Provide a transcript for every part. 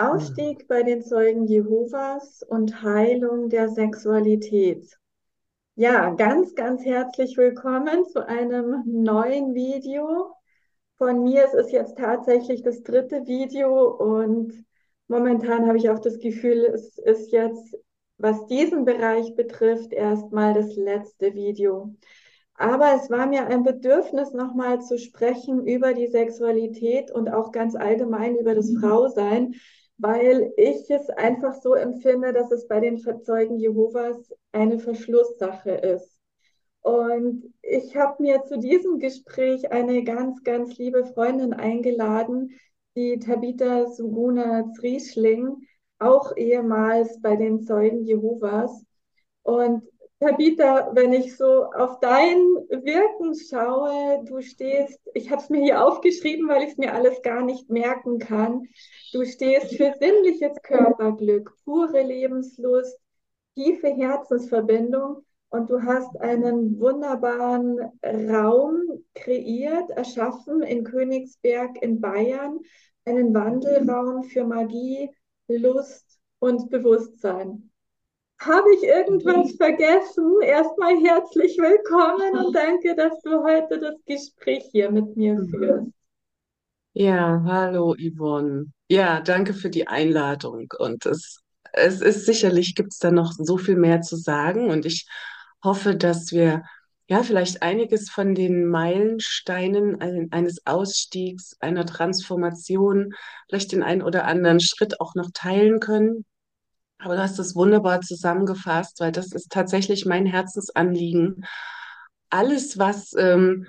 Ausstieg bei den Zeugen Jehovas und Heilung der Sexualität. Ja, ganz, ganz herzlich willkommen zu einem neuen Video. Von mir es ist jetzt tatsächlich das dritte Video und momentan habe ich auch das Gefühl, es ist jetzt, was diesen Bereich betrifft, erstmal das letzte Video. Aber es war mir ein Bedürfnis, nochmal zu sprechen über die Sexualität und auch ganz allgemein über das mhm. Frausein, weil ich es einfach so empfinde, dass es bei den Verzeugen Jehovas eine Verschlusssache ist. Und ich habe mir zu diesem Gespräch eine ganz, ganz liebe Freundin eingeladen, die Tabitha Suguna Zrieschling, auch ehemals bei den Zeugen Jehovas. Und Tabitha, wenn ich so auf dein Wirken schaue, du stehst, ich habe es mir hier aufgeschrieben, weil ich es mir alles gar nicht merken kann. Du stehst für sinnliches Körperglück, pure Lebenslust, tiefe Herzensverbindung und du hast einen wunderbaren Raum kreiert, erschaffen in Königsberg in Bayern, einen Wandelraum für Magie, Lust und Bewusstsein. Habe ich irgendwas vergessen? Erstmal herzlich willkommen und danke, dass du heute das Gespräch hier mit mir mhm. führst. Ja, hallo Yvonne. Ja, danke für die Einladung. Und es, es ist sicherlich, gibt es da noch so viel mehr zu sagen. Und ich hoffe, dass wir ja vielleicht einiges von den Meilensteinen eines Ausstiegs, einer Transformation, vielleicht den einen oder anderen Schritt auch noch teilen können. Aber du hast es wunderbar zusammengefasst, weil das ist tatsächlich mein Herzensanliegen. Alles, was ähm,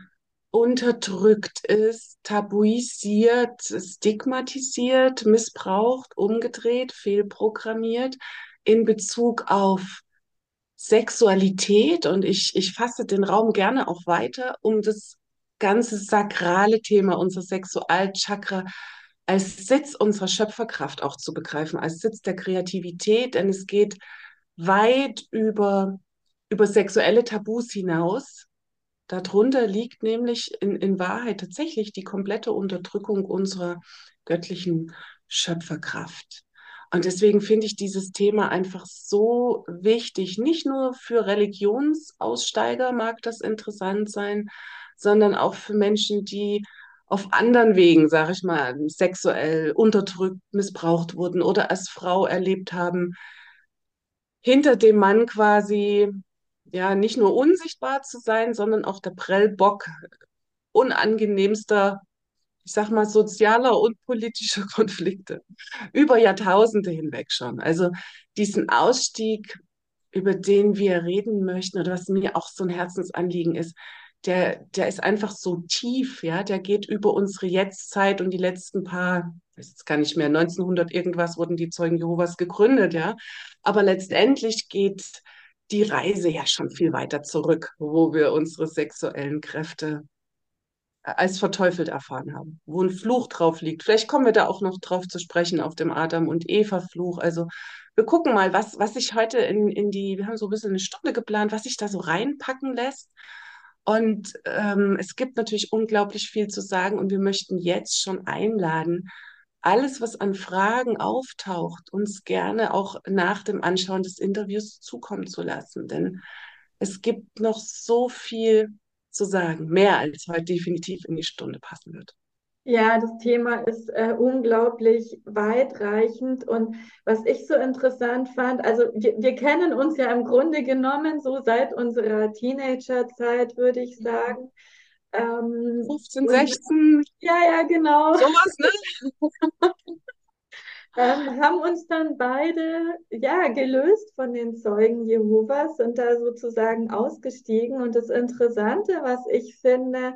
unterdrückt ist, tabuisiert, stigmatisiert, missbraucht, umgedreht, fehlprogrammiert in Bezug auf Sexualität. Und ich, ich fasse den Raum gerne auch weiter, um das ganze sakrale Thema, unser Sexualchakra als Sitz unserer Schöpferkraft auch zu begreifen, als Sitz der Kreativität, denn es geht weit über, über sexuelle Tabus hinaus. Darunter liegt nämlich in, in Wahrheit tatsächlich die komplette Unterdrückung unserer göttlichen Schöpferkraft. Und deswegen finde ich dieses Thema einfach so wichtig. Nicht nur für Religionsaussteiger mag das interessant sein, sondern auch für Menschen, die auf anderen Wegen, sage ich mal, sexuell unterdrückt, missbraucht wurden oder als Frau erlebt haben, hinter dem Mann quasi ja nicht nur unsichtbar zu sein, sondern auch der Prellbock unangenehmster, ich sag mal, sozialer und politischer Konflikte über Jahrtausende hinweg schon. Also diesen Ausstieg, über den wir reden möchten oder was mir auch so ein Herzensanliegen ist, der, der ist einfach so tief, ja, der geht über unsere Jetztzeit und die letzten paar, ich weiß jetzt gar nicht mehr, 1900 irgendwas wurden die Zeugen Jehovas gegründet, ja. Aber letztendlich geht die Reise ja schon viel weiter zurück, wo wir unsere sexuellen Kräfte als verteufelt erfahren haben, wo ein Fluch drauf liegt. Vielleicht kommen wir da auch noch drauf zu sprechen, auf dem Adam- und Eva-Fluch. Also wir gucken mal, was, was sich heute in, in die, wir haben so ein bisschen eine Stunde geplant, was sich da so reinpacken lässt. Und ähm, es gibt natürlich unglaublich viel zu sagen und wir möchten jetzt schon einladen, alles, was an Fragen auftaucht, uns gerne auch nach dem Anschauen des Interviews zukommen zu lassen. Denn es gibt noch so viel zu sagen, mehr als heute definitiv in die Stunde passen wird. Ja, das Thema ist äh, unglaublich weitreichend und was ich so interessant fand, also wir, wir, kennen uns ja im Grunde genommen so seit unserer Teenagerzeit, würde ich sagen. Ähm, 15, 16. Und, ja, ja, genau. Sowas, ne? ähm, haben uns dann beide ja gelöst von den Zeugen Jehovas und da sozusagen ausgestiegen. Und das Interessante, was ich finde,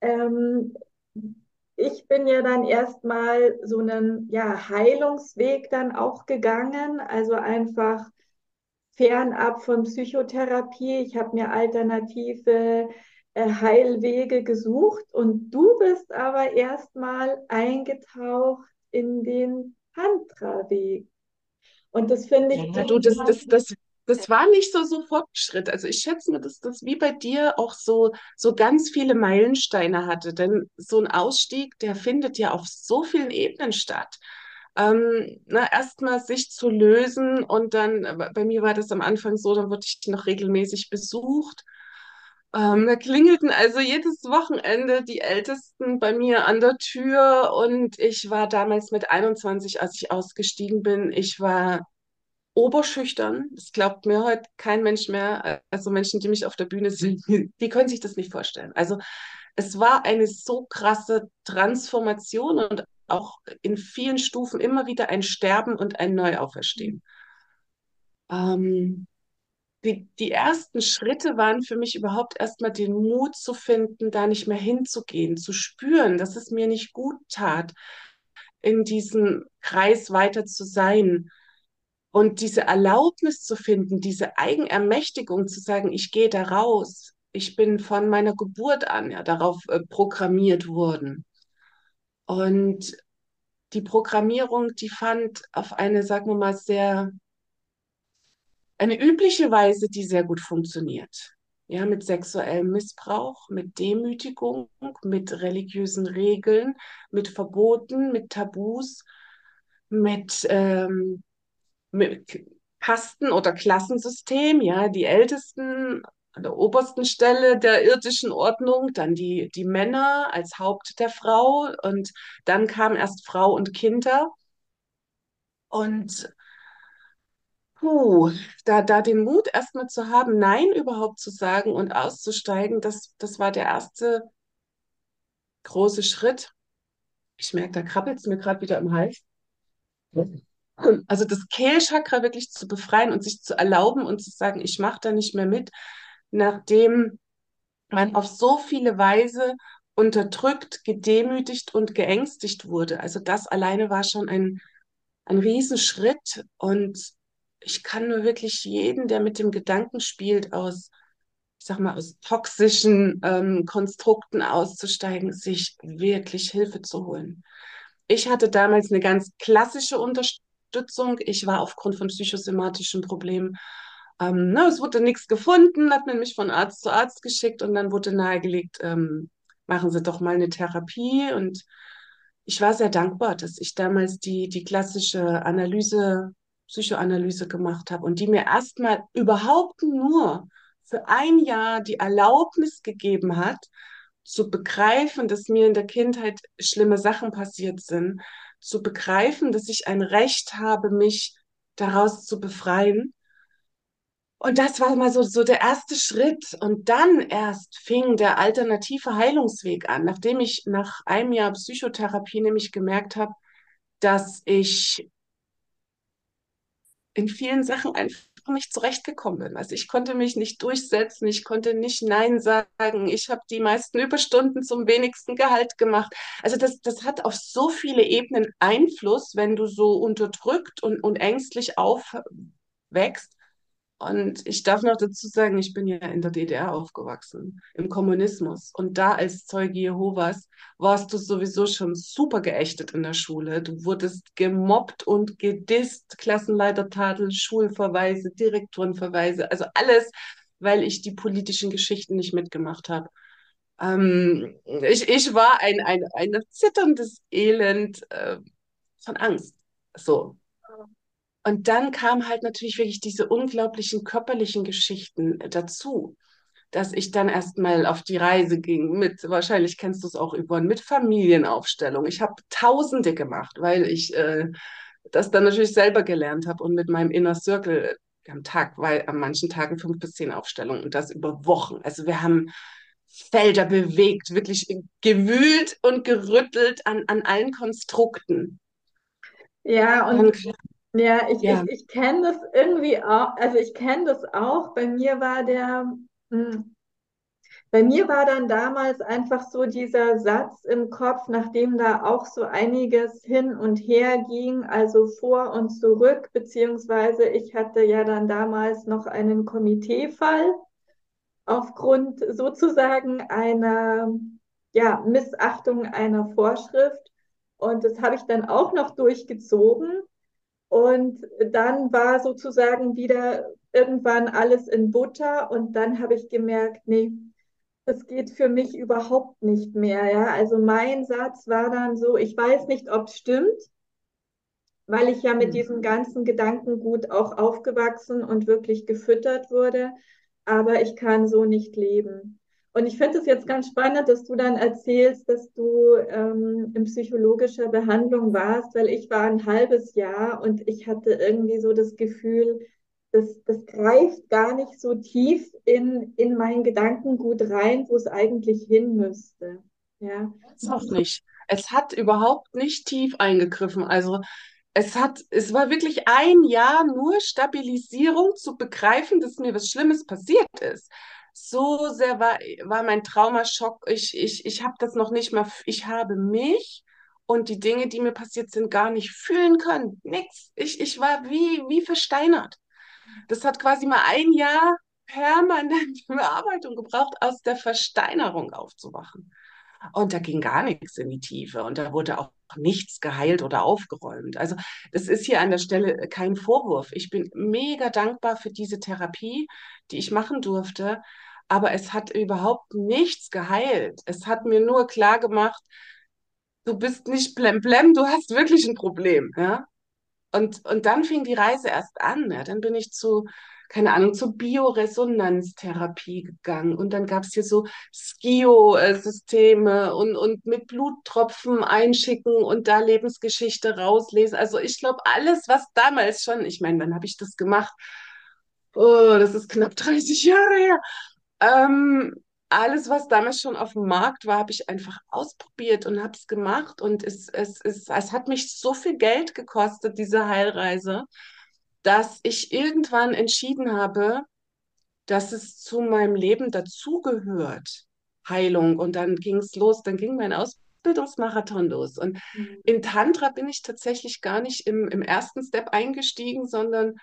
ähm, ich bin ja dann erstmal so einen ja, Heilungsweg dann auch gegangen, also einfach fernab von Psychotherapie. Ich habe mir alternative äh, Heilwege gesucht und du bist aber erstmal eingetaucht in den Tantra-Weg. Und das finde ich. Ja, du, das, das, das das war nicht so so Fortschritt. Also ich schätze mir, dass das wie bei dir auch so, so ganz viele Meilensteine hatte. Denn so ein Ausstieg, der findet ja auf so vielen Ebenen statt. ähm, na, erstmal sich zu lösen und dann, äh, bei mir war das am Anfang so, dann wurde ich noch regelmäßig besucht. Ähm, da klingelten also jedes Wochenende die Ältesten bei mir an der Tür und ich war damals mit 21, als ich ausgestiegen bin, ich war oberschüchtern. Das glaubt mir heute kein Mensch mehr. Also Menschen, die mich auf der Bühne sehen, die können sich das nicht vorstellen. Also es war eine so krasse Transformation und auch in vielen Stufen immer wieder ein Sterben und ein Neuauferstehen. Ähm, die, die ersten Schritte waren für mich überhaupt erstmal den Mut zu finden, da nicht mehr hinzugehen, zu spüren, dass es mir nicht gut tat, in diesem Kreis weiter zu sein. Und diese Erlaubnis zu finden, diese Eigenermächtigung zu sagen, ich gehe da raus. Ich bin von meiner Geburt an ja darauf äh, programmiert worden. Und die Programmierung, die fand auf eine, sagen wir mal, sehr eine übliche Weise, die sehr gut funktioniert. Ja, mit sexuellem Missbrauch, mit Demütigung, mit religiösen Regeln, mit Verboten, mit Tabus, mit, ähm, mit Kasten- oder Klassensystem, ja, die Ältesten an der obersten Stelle der irdischen Ordnung, dann die, die Männer als Haupt der Frau und dann kam erst Frau und Kinder. Und Puh, da, da den Mut erstmal zu haben, Nein überhaupt zu sagen und auszusteigen, das, das war der erste große Schritt. Ich merke, da krabbelt es mir gerade wieder im Hals. Also das Kehlchakra wirklich zu befreien und sich zu erlauben und zu sagen, ich mache da nicht mehr mit, nachdem man auf so viele Weise unterdrückt, gedemütigt und geängstigt wurde. Also das alleine war schon ein, ein Riesenschritt und ich kann nur wirklich jeden, der mit dem Gedanken spielt, aus, ich sag mal, aus toxischen ähm, Konstrukten auszusteigen, sich wirklich Hilfe zu holen. Ich hatte damals eine ganz klassische Unterstützung. Ich war aufgrund von psychosomatischen Problemen ähm, na, es wurde nichts gefunden, hat man mich von Arzt zu Arzt geschickt und dann wurde nahegelegt, ähm, machen Sie doch mal eine Therapie. Und ich war sehr dankbar, dass ich damals die, die klassische Analyse Psychoanalyse gemacht habe und die mir erstmal überhaupt nur für ein Jahr die Erlaubnis gegeben hat, zu begreifen, dass mir in der Kindheit schlimme Sachen passiert sind, zu begreifen, dass ich ein Recht habe, mich daraus zu befreien. Und das war mal so, so der erste Schritt. Und dann erst fing der alternative Heilungsweg an, nachdem ich nach einem Jahr Psychotherapie nämlich gemerkt habe, dass ich in vielen Sachen einfach nicht zurechtgekommen bin. Also ich konnte mich nicht durchsetzen, ich konnte nicht Nein sagen, ich habe die meisten Überstunden zum wenigsten Gehalt gemacht. Also das, das hat auf so viele Ebenen Einfluss, wenn du so unterdrückt und, und ängstlich aufwächst. Und ich darf noch dazu sagen, ich bin ja in der DDR aufgewachsen, im Kommunismus. Und da als Zeuge Jehovas warst du sowieso schon super geächtet in der Schule. Du wurdest gemobbt und gedisst, Klassenleitertadel, Schulverweise, Direktorenverweise, also alles, weil ich die politischen Geschichten nicht mitgemacht habe. Ähm, ich, ich war ein, ein, ein zitterndes Elend äh, von Angst. So, und dann kam halt natürlich wirklich diese unglaublichen körperlichen Geschichten dazu, dass ich dann erstmal auf die Reise ging mit, wahrscheinlich kennst du es auch, Yvonne, mit Familienaufstellung. Ich habe Tausende gemacht, weil ich äh, das dann natürlich selber gelernt habe und mit meinem Inner Circle am Tag, weil an manchen Tagen fünf bis zehn Aufstellungen und das über Wochen. Also wir haben Felder bewegt, wirklich gewühlt und gerüttelt an, an allen Konstrukten. Ja, und dann, ja, ich, ja. ich, ich kenne das irgendwie auch, also ich kenne das auch. Bei mir war der, hm, bei mir war dann damals einfach so dieser Satz im Kopf, nachdem da auch so einiges hin und her ging, also vor und zurück, beziehungsweise ich hatte ja dann damals noch einen Komiteefall aufgrund sozusagen einer ja, Missachtung einer Vorschrift. Und das habe ich dann auch noch durchgezogen. Und dann war sozusagen wieder irgendwann alles in Butter und dann habe ich gemerkt, nee, das geht für mich überhaupt nicht mehr. Ja? Also mein Satz war dann so, ich weiß nicht, ob es stimmt, weil ich ja mit Mhm. diesem ganzen Gedankengut auch aufgewachsen und wirklich gefüttert wurde. Aber ich kann so nicht leben. Und ich finde es jetzt ganz spannend, dass du dann erzählst, dass du ähm, in psychologischer Behandlung warst, weil ich war ein halbes Jahr und ich hatte irgendwie so das Gefühl, das, das greift gar nicht so tief in, in mein Gedankengut rein, wo es eigentlich hin müsste. Ja. Es auch nicht. Es hat überhaupt nicht tief eingegriffen. Also es hat, es war wirklich ein Jahr nur Stabilisierung zu begreifen, dass mir was Schlimmes passiert ist. So sehr war, war mein Traumaschock. Ich, ich, ich habe das noch nicht mal, ich habe mich und die Dinge, die mir passiert sind, gar nicht fühlen können. Nix. Ich, ich war wie, wie versteinert. Das hat quasi mal ein Jahr permanente Bearbeitung gebraucht, aus der Versteinerung aufzuwachen. Und da ging gar nichts in die Tiefe und da wurde auch nichts geheilt oder aufgeräumt. Also das ist hier an der Stelle kein Vorwurf. Ich bin mega dankbar für diese Therapie, die ich machen durfte, aber es hat überhaupt nichts geheilt. Es hat mir nur klar gemacht, du bist nicht blemblem, du hast wirklich ein Problem, ja? Und, und dann fing die Reise erst an. Ja. Dann bin ich zu, keine Ahnung, zur Bioresonanztherapie gegangen. Und dann gab es hier so Skio-Systeme und, und mit Bluttropfen einschicken und da Lebensgeschichte rauslesen. Also ich glaube, alles, was damals schon, ich meine, wann habe ich das gemacht? Oh, das ist knapp 30 Jahre her. Ähm, alles, was damals schon auf dem Markt war, habe ich einfach ausprobiert und habe es gemacht. Und es, es, es, es hat mich so viel Geld gekostet, diese Heilreise, dass ich irgendwann entschieden habe, dass es zu meinem Leben dazugehört, Heilung. Und dann ging es los, dann ging mein Ausbildungsmarathon los. Und Mhm. in Tantra bin ich tatsächlich gar nicht im, im ersten Step eingestiegen, sondern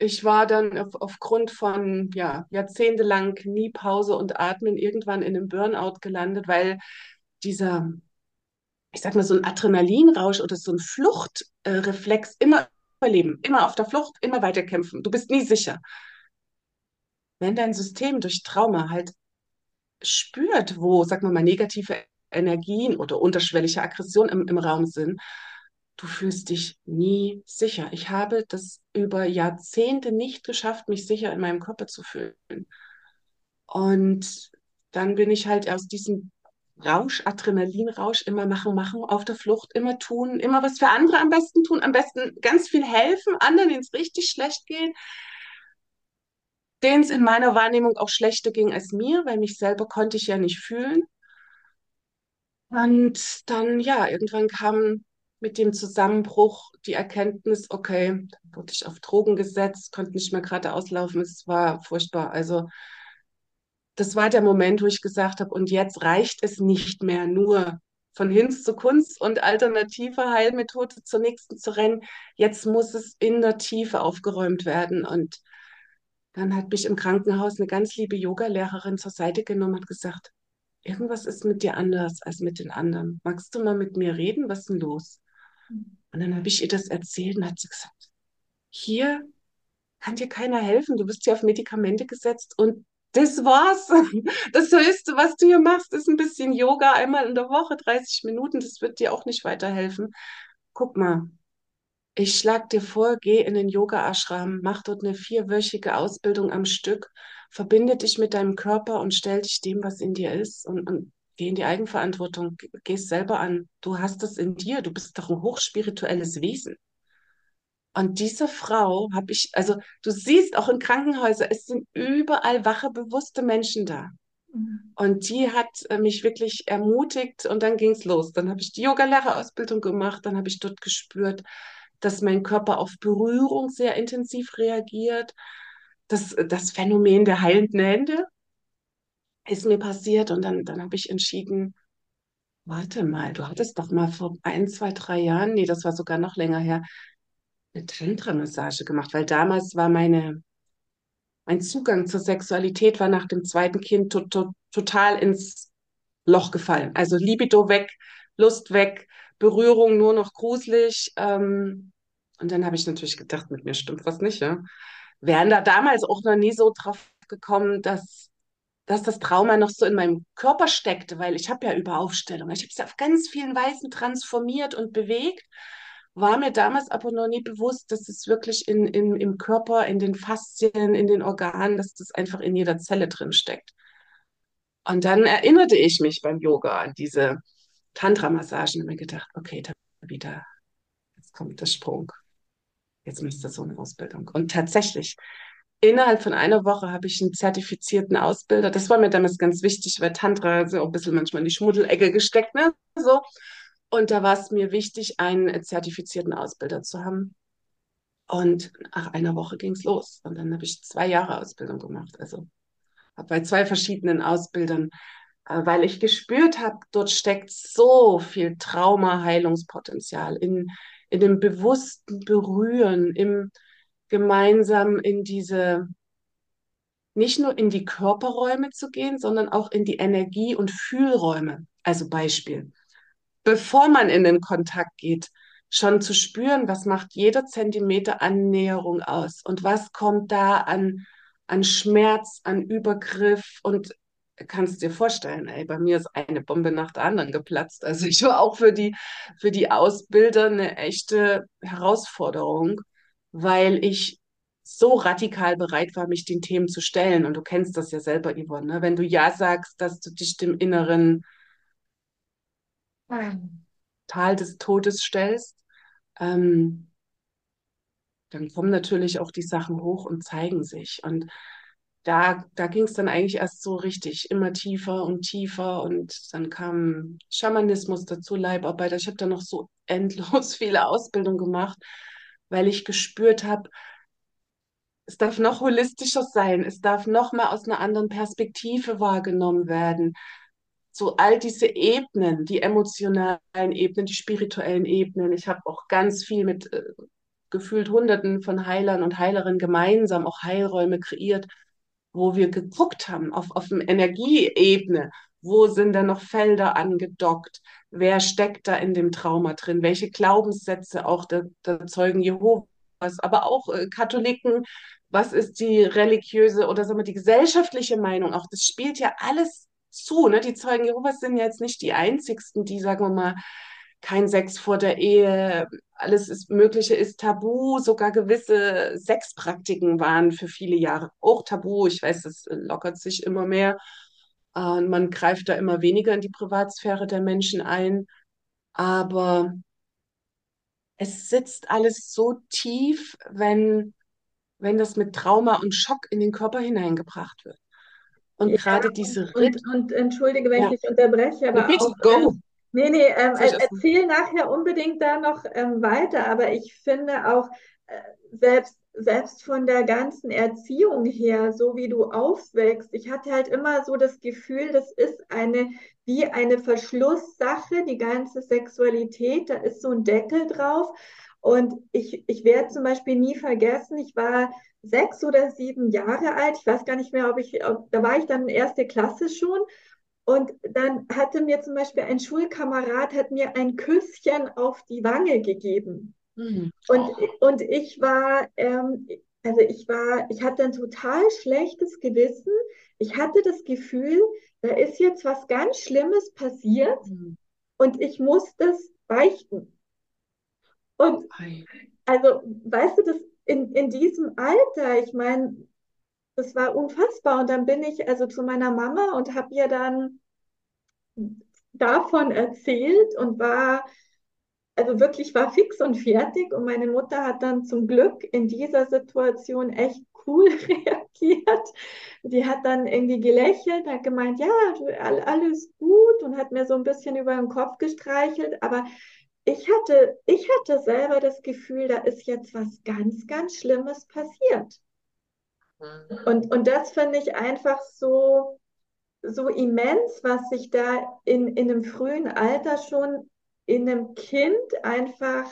ich war dann auf, aufgrund von ja, jahrzehntelang Kniepause und Atmen irgendwann in einem Burnout gelandet, weil dieser, ich sag mal, so ein Adrenalinrausch oder so ein Fluchtreflex immer überleben, immer auf der Flucht, immer weiterkämpfen. Du bist nie sicher. Wenn dein System durch Trauma halt spürt, wo, sag mal negative Energien oder unterschwellige Aggression im, im Raum sind, du fühlst dich nie sicher. Ich habe das über Jahrzehnte nicht geschafft, mich sicher in meinem Körper zu fühlen. Und dann bin ich halt aus diesem Rausch, Adrenalinrausch, immer machen, machen, auf der Flucht, immer tun, immer was für andere am besten tun, am besten ganz viel helfen, anderen, denen es richtig schlecht geht, denen es in meiner Wahrnehmung auch schlechter ging als mir, weil mich selber konnte ich ja nicht fühlen. Und dann, ja, irgendwann kam mit dem Zusammenbruch die Erkenntnis, okay, wurde ich auf Drogen gesetzt, konnte nicht mehr gerade auslaufen, es war furchtbar. Also das war der Moment, wo ich gesagt habe, und jetzt reicht es nicht mehr nur von Hinz zu Kunst und alternative Heilmethode zur nächsten zu rennen. Jetzt muss es in der Tiefe aufgeräumt werden. Und dann hat mich im Krankenhaus eine ganz liebe Yogalehrerin zur Seite genommen und gesagt, irgendwas ist mit dir anders als mit den anderen. Magst du mal mit mir reden? Was ist denn los? Und dann habe ich ihr das erzählt und hat sie gesagt, hier kann dir keiner helfen. Du bist hier auf Medikamente gesetzt und das war's. Das Höchste, was du hier machst, ist ein bisschen Yoga einmal in der Woche, 30 Minuten. Das wird dir auch nicht weiterhelfen. Guck mal, ich schlag dir vor, geh in den Yoga-Ashram, mach dort eine vierwöchige Ausbildung am Stück, verbinde dich mit deinem Körper und stell dich dem, was in dir ist und, und geh in die Eigenverantwortung, geh es selber an. Du hast es in dir, du bist doch ein hochspirituelles Wesen. Und diese Frau habe ich, also du siehst auch in Krankenhäusern, es sind überall wache, bewusste Menschen da. Mhm. Und die hat äh, mich wirklich ermutigt und dann ging es los. Dann habe ich die Yogalehrerausbildung gemacht, dann habe ich dort gespürt, dass mein Körper auf Berührung sehr intensiv reagiert. Das, das Phänomen der heilenden Hände ist mir passiert und dann, dann habe ich entschieden, warte mal, du hattest doch mal vor ein, zwei, drei Jahren, nee, das war sogar noch länger her, eine Tantra-Massage gemacht, weil damals war meine, mein Zugang zur Sexualität war nach dem zweiten Kind to to total ins Loch gefallen. Also Libido weg, Lust weg, Berührung nur noch gruselig. Ähm, und dann habe ich natürlich gedacht, mit mir stimmt was nicht, ja. Wären da damals auch noch nie so drauf gekommen, dass, dass das Trauma noch so in meinem Körper steckte, weil ich habe ja Überaufstellung. Ich habe es auf ganz vielen Weisen transformiert und bewegt war mir damals aber noch nie bewusst, dass es wirklich in, in, im Körper, in den Faszien, in den Organen, dass das einfach in jeder Zelle drin steckt. Und dann erinnerte ich mich beim Yoga an diese Tantra-Massagen und mir gedacht, okay, da wieder, jetzt kommt der Sprung. Jetzt müsste so eine Ausbildung. Und tatsächlich, innerhalb von einer Woche habe ich einen zertifizierten Ausbilder. Das war mir damals ganz wichtig, weil Tantra so ein bisschen manchmal in die Schmuddelecke gesteckt, ne? So. Und da war es mir wichtig, einen zertifizierten Ausbilder zu haben. Und nach einer Woche ging es los. Und dann habe ich zwei Jahre Ausbildung gemacht. Also bei zwei verschiedenen Ausbildern, äh, weil ich gespürt habe, dort steckt so viel Trauma-Heilungspotenzial in, in dem bewussten Berühren, im gemeinsam in diese, nicht nur in die Körperräume zu gehen, sondern auch in die Energie- und Fühlräume. Also Beispiel, bevor man in den Kontakt geht, schon zu spüren, was macht jeder Zentimeter Annäherung aus und was kommt da an, an Schmerz, an Übergriff und kannst dir vorstellen, ey, bei mir ist eine Bombe nach der anderen geplatzt. Also ich war auch für die, für die Ausbilder eine echte Herausforderung, weil ich so radikal bereit war, mich den Themen zu stellen. Und du kennst das ja selber, Yvonne, ne? wenn du Ja sagst, dass du dich dem inneren Tal des Todes stellst, ähm, dann kommen natürlich auch die Sachen hoch und zeigen sich. Und da, da ging es dann eigentlich erst so richtig immer tiefer und tiefer und dann kam Schamanismus dazu, Leibarbeit. Ich habe da noch so endlos viele Ausbildungen gemacht, weil ich gespürt habe, es darf noch holistischer sein, es darf noch mal aus einer anderen Perspektive wahrgenommen werden. So all diese Ebenen, die emotionalen Ebenen, die spirituellen Ebenen. Ich habe auch ganz viel mit äh, gefühlt Hunderten von Heilern und Heilerinnen gemeinsam auch Heilräume kreiert wo wir geguckt haben auf, auf der Energieebene, wo sind da noch Felder angedockt, wer steckt da in dem Trauma drin, welche Glaubenssätze auch der, der Zeugen Jehovas, aber auch äh, Katholiken, was ist die religiöse oder sagen wir die gesellschaftliche Meinung? Auch, das spielt ja alles zu, ne? Die Zeugen Jehovas sind ja jetzt nicht die einzigsten, die, sagen wir mal, kein Sex vor der Ehe, alles ist, Mögliche ist tabu, sogar gewisse Sexpraktiken waren für viele Jahre auch tabu. Ich weiß, das lockert sich immer mehr und man greift da immer weniger in die Privatsphäre der Menschen ein. Aber es sitzt alles so tief, wenn, wenn das mit Trauma und Schock in den Körper hineingebracht wird. Und Ja, gerade diese und, Ritt, und entschuldige, wenn ich ja, dich unterbreche, aber auch, go. ähm, nee, nee, ähm, ich erst erzähl nachher unbedingt da noch ähm, weiter, aber ich finde auch, äh, selbst, selbst von der ganzen Erziehung her, so wie du aufwächst, ich hatte halt immer so das Gefühl, das ist eine, wie eine Verschlusssache, die ganze Sexualität, da ist so ein Deckel drauf. Und ich, ich werde zum Beispiel nie vergessen, ich war sechs oder sieben Jahre alt. Ich weiß gar nicht mehr, ob ich, ob, da war ich dann in erste Klasse schon. Und dann hatte mir zum Beispiel ein Schulkamerad hat mir ein Küsschen auf die Wange gegeben. Hm. Und, und ich war, ähm, also ich war, ich hatte ein total schlechtes Gewissen. Ich hatte das Gefühl, da ist jetzt was ganz Schlimmes passiert Hm. und ich muss das beichten. Und also, weißt du, das in, in diesem Alter, ich meine, das war unfassbar. Und dann bin ich also zu meiner Mama und habe ihr dann davon erzählt und war, also wirklich war fix und fertig. Und meine Mutter hat dann zum Glück in dieser Situation echt cool reagiert. Die hat dann irgendwie gelächelt, hat gemeint, ja, all- alles gut und hat mir so ein bisschen über den Kopf gestreichelt. Aber ich hatte, ich hatte selber das Gefühl, da ist jetzt was ganz, ganz Schlimmes passiert. Und, und das finde ich einfach so, so immens, was sich da in, in einem frühen Alter schon in einem Kind einfach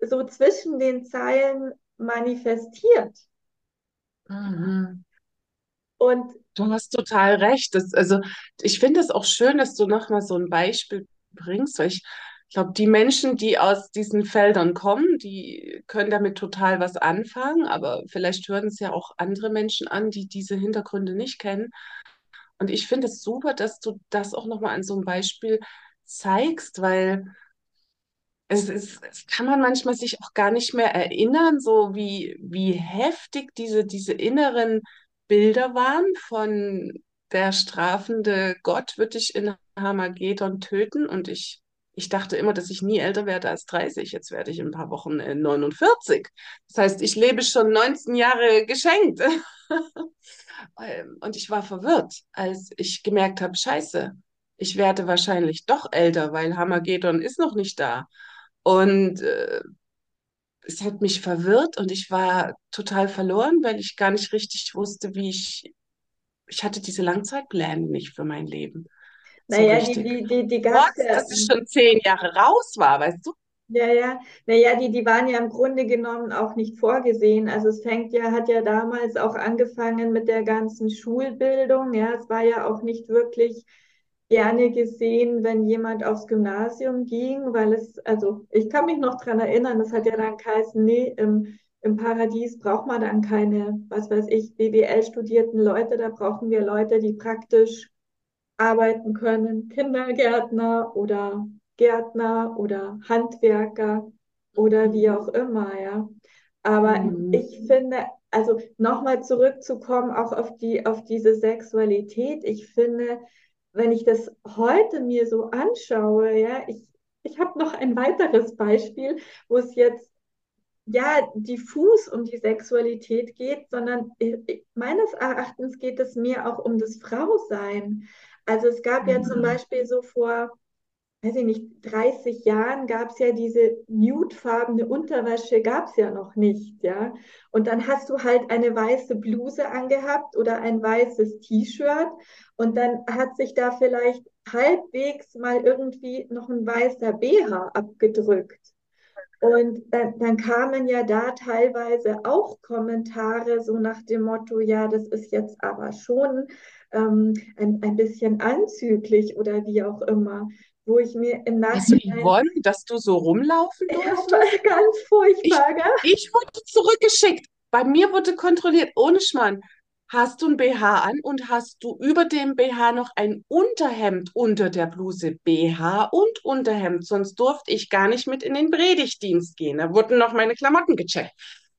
so zwischen den Zeilen manifestiert. Mhm. Und Du hast total recht. Das, also ich finde es auch schön, dass du nochmal so ein Beispiel bringst, weil ich glaube, die Menschen, die aus diesen Feldern kommen, die können damit total was anfangen, aber vielleicht hören es ja auch andere Menschen an, die diese Hintergründe nicht kennen. Und ich finde es super, dass du das auch nochmal an so einem Beispiel zeigst, weil es ist, es kann man manchmal sich auch gar nicht mehr erinnern, so wie, wie heftig diese, diese inneren Bilder waren von der strafende Gott wird dich in Hamagedon töten und ich, ich dachte immer, dass ich nie älter werde als 30. Jetzt werde ich in ein paar Wochen äh, 49. Das heißt, ich lebe schon 19 Jahre geschenkt. Ähm, Und ich war verwirrt, als ich gemerkt habe, scheiße, ich werde wahrscheinlich doch älter, weil Hamagedon ist noch nicht da. Und äh, es hat mich verwirrt und ich war total verloren, weil ich gar nicht richtig wusste, wie ich, ich hatte diese Langzeitpläne nicht für mein Leben. So Naja, die, richtig. die, die, die gab es dass es schon zehn Jahre raus war, weißt du? Ja, ja, naja, die, die waren ja im Grunde genommen auch nicht vorgesehen. Also es fängt ja, hat ja damals auch angefangen mit der ganzen Schulbildung. Ja, es war ja auch nicht wirklich gerne gesehen, wenn jemand aufs Gymnasium ging, weil es, also ich kann mich noch dran erinnern, das hat ja dann geheißen, nee, im, im Paradies braucht man dann keine, was weiß ich, BWL studierten Leute, da brauchen wir Leute, die praktisch arbeiten können, Kindergärtner oder Gärtner oder Handwerker oder wie auch immer, ja. Aber Mhm. ich finde, also nochmal zurückzukommen, auch auf die, auf diese Sexualität, ich finde, wenn ich das heute mir so anschaue, ja, ich, ich habe noch ein weiteres Beispiel, wo es jetzt ja diffus um die Sexualität geht, sondern ich, meines Erachtens geht es mir auch um das Frausein. Also es gab ja zum Mhm. Beispiel so vor, weiß ich nicht, 30 Jahren gab es ja diese nudefarbene Unterwäsche, gab es ja noch nicht, ja. Und dann hast du halt eine weiße Bluse angehabt oder ein weißes T-Shirt und dann hat sich da vielleicht halbwegs mal irgendwie noch ein weißer BH abgedrückt. Und dann, dann kamen ja da teilweise auch Kommentare so nach dem Motto, ja, das ist jetzt aber schon ähm, ein, ein bisschen anzüglich oder wie auch immer, wo ich mir im Also Nachhinein, Yvonne, dass du so rumlaufen ja, durftest? ganz Ich, furchtbar, gell? ich wurde zurückgeschickt. Bei mir wurde kontrolliert, ohne Schmarrn. Hast du ein BH an und hast du über dem BH noch ein Unterhemd unter der Bluse? BH und Unterhemd, sonst durfte ich gar nicht mit in den Predigtdienst gehen. Da wurden noch meine Klamotten gecheckt.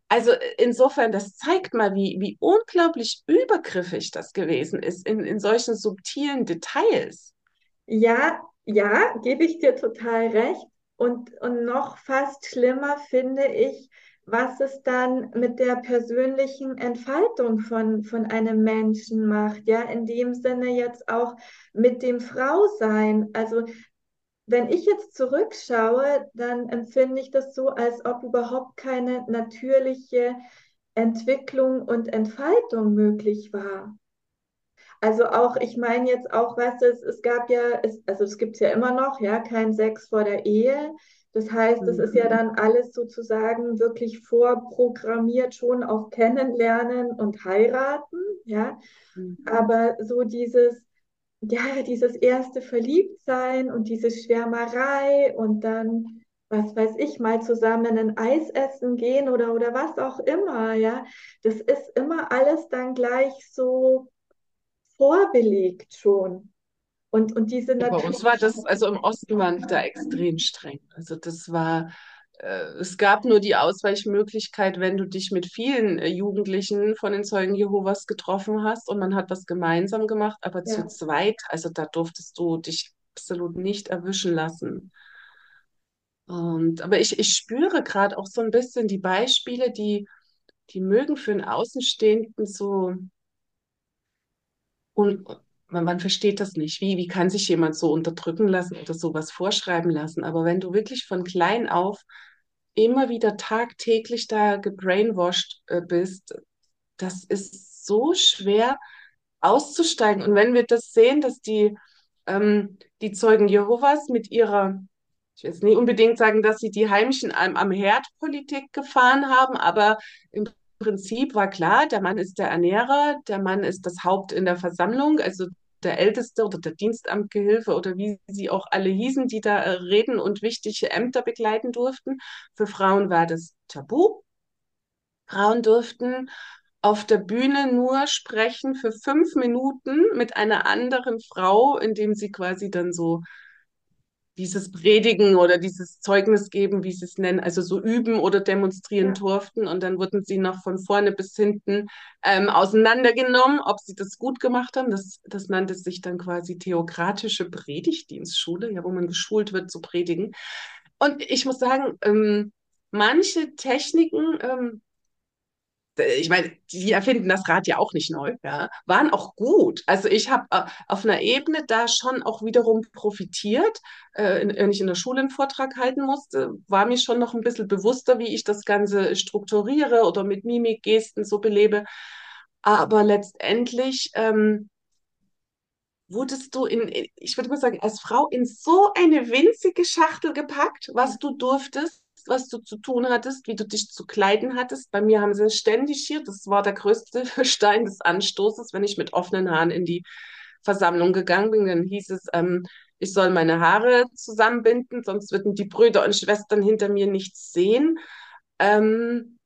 Also insofern, das zeigt mal, wie, wie unglaublich übergriffig das gewesen ist in, in solchen subtilen Details. Ja, ja, gebe ich dir total recht. Und, und noch fast schlimmer finde ich, was es dann mit der persönlichen Entfaltung von, von einem Menschen macht. Ja, in dem Sinne jetzt auch mit dem Frausein. Also, wenn ich jetzt zurückschaue, dann empfinde ich das so, als ob überhaupt keine natürliche Entwicklung und Entfaltung möglich war. Also auch, ich meine jetzt auch, du, es, es gab ja, es, also es gibt es ja immer noch, ja, kein Sex vor der Ehe. Das heißt, das ist ja Mhm. dann alles sozusagen wirklich vorprogrammiert schon auf Kennenlernen und Heiraten, ja. Mhm. Aber so dieses, ja, dieses erste Verliebtsein und diese Schwärmerei und dann, was weiß ich, mal zusammen ein Eis essen gehen oder, oder was auch immer, ja, das ist immer alles dann gleich so vorbelegt schon. Und, und diese Bei uns war das, also im Osten waren wir da extrem streng. Also das war, äh, es gab nur die Ausweichmöglichkeit, wenn du dich mit vielen äh, Jugendlichen von den Zeugen Jehovas getroffen hast und man hat was gemeinsam gemacht, aber zu ja, zweit, also da durftest du dich absolut nicht erwischen lassen. Und, aber ich, ich spüre gerade auch so ein bisschen die Beispiele, die, die mögen für einen Außenstehenden so Und man, man versteht das nicht. Wie, wie kann sich jemand so unterdrücken lassen oder sowas vorschreiben lassen? Aber wenn du wirklich von klein auf immer wieder tagtäglich da gebrainwashed äh, bist, das ist so schwer auszusteigen. Und wenn wir das sehen, dass die, ähm, die Zeugen Jehovas mit ihrer, ich will jetzt nicht unbedingt sagen, dass sie die Heimchen am, am Herd Politik gefahren haben, aber im Prinzip war klar, der Mann ist der Ernährer, der Mann ist das Haupt in der Versammlung, also der Älteste oder der Dienstamtgehilfe oder wie sie auch alle hießen, die da äh, reden und wichtige Ämter begleiten durften. Für Frauen war das Tabu. Frauen durften auf der Bühne nur sprechen für fünf Minuten mit einer anderen Frau, indem sie quasi dann so dieses Predigen oder dieses Zeugnis geben, wie sie es nennen, also so üben oder demonstrieren ja. durften. Und dann wurden sie noch von vorne bis hinten ähm, auseinandergenommen, ob sie das gut gemacht haben. Das, das nannte sich dann quasi theokratische Predigtdienstschule, ja, wo man geschult wird zu predigen. Und ich muss sagen, ähm, manche Techniken, ähm, ich meine, die erfinden das Rad ja auch nicht neu, ja, waren auch gut. Also ich habe äh, auf einer Ebene da schon auch wiederum profitiert. Äh, wenn ich in der Schule einen Vortrag halten musste, war mir schon noch ein bisschen bewusster, wie ich das Ganze strukturiere oder mit Mimik, Gesten so belebe. Aber letztendlich ähm, wurdest du in, ich würde mal sagen, als Frau in so eine winzige Schachtel gepackt, was du durftest was du zu tun hattest, wie du dich zu kleiden hattest. Bei mir haben sie ständig hier, das war der größte Stein des Anstoßes, wenn ich mit offenen Haaren in die Versammlung gegangen bin, dann hieß es, ähm, ich soll meine Haare zusammenbinden, sonst würden die Brüder und Schwestern hinter mir nichts sehen. Ähm,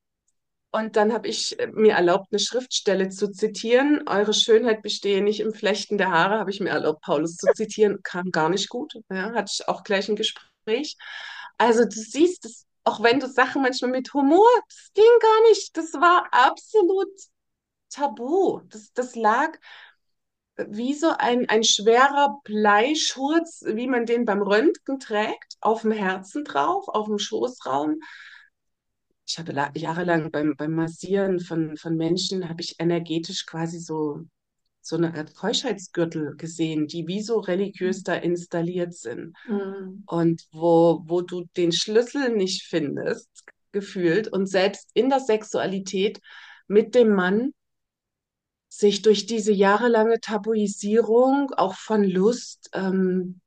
und dann habe ich mir erlaubt, eine Schriftstelle zu zitieren. Eure Schönheit bestehe nicht im Flechten der Haare, habe ich mir erlaubt, Paulus zu zitieren. Kam gar nicht gut. Ja, hatte ich auch gleich ein Gespräch. Also du siehst, das, auch wenn du Sachen manchmal mit Humor, das ging gar nicht. Das war absolut tabu. Das, das lag wie so ein, ein schwerer Bleischurz, wie man den beim Röntgen trägt, auf dem Herzen drauf, auf dem Schoßraum. Ich habe jahrelang beim, beim Massieren von, von Menschen, habe ich energetisch quasi so, so eine Art Keuschheitsgürtel gesehen, die wie so religiös da installiert sind. Mhm. Und wo, wo du den Schlüssel nicht findest, gefühlt, und selbst in der Sexualität mit dem Mann sich durch diese jahrelange Tabuisierung auch von Lust ähm,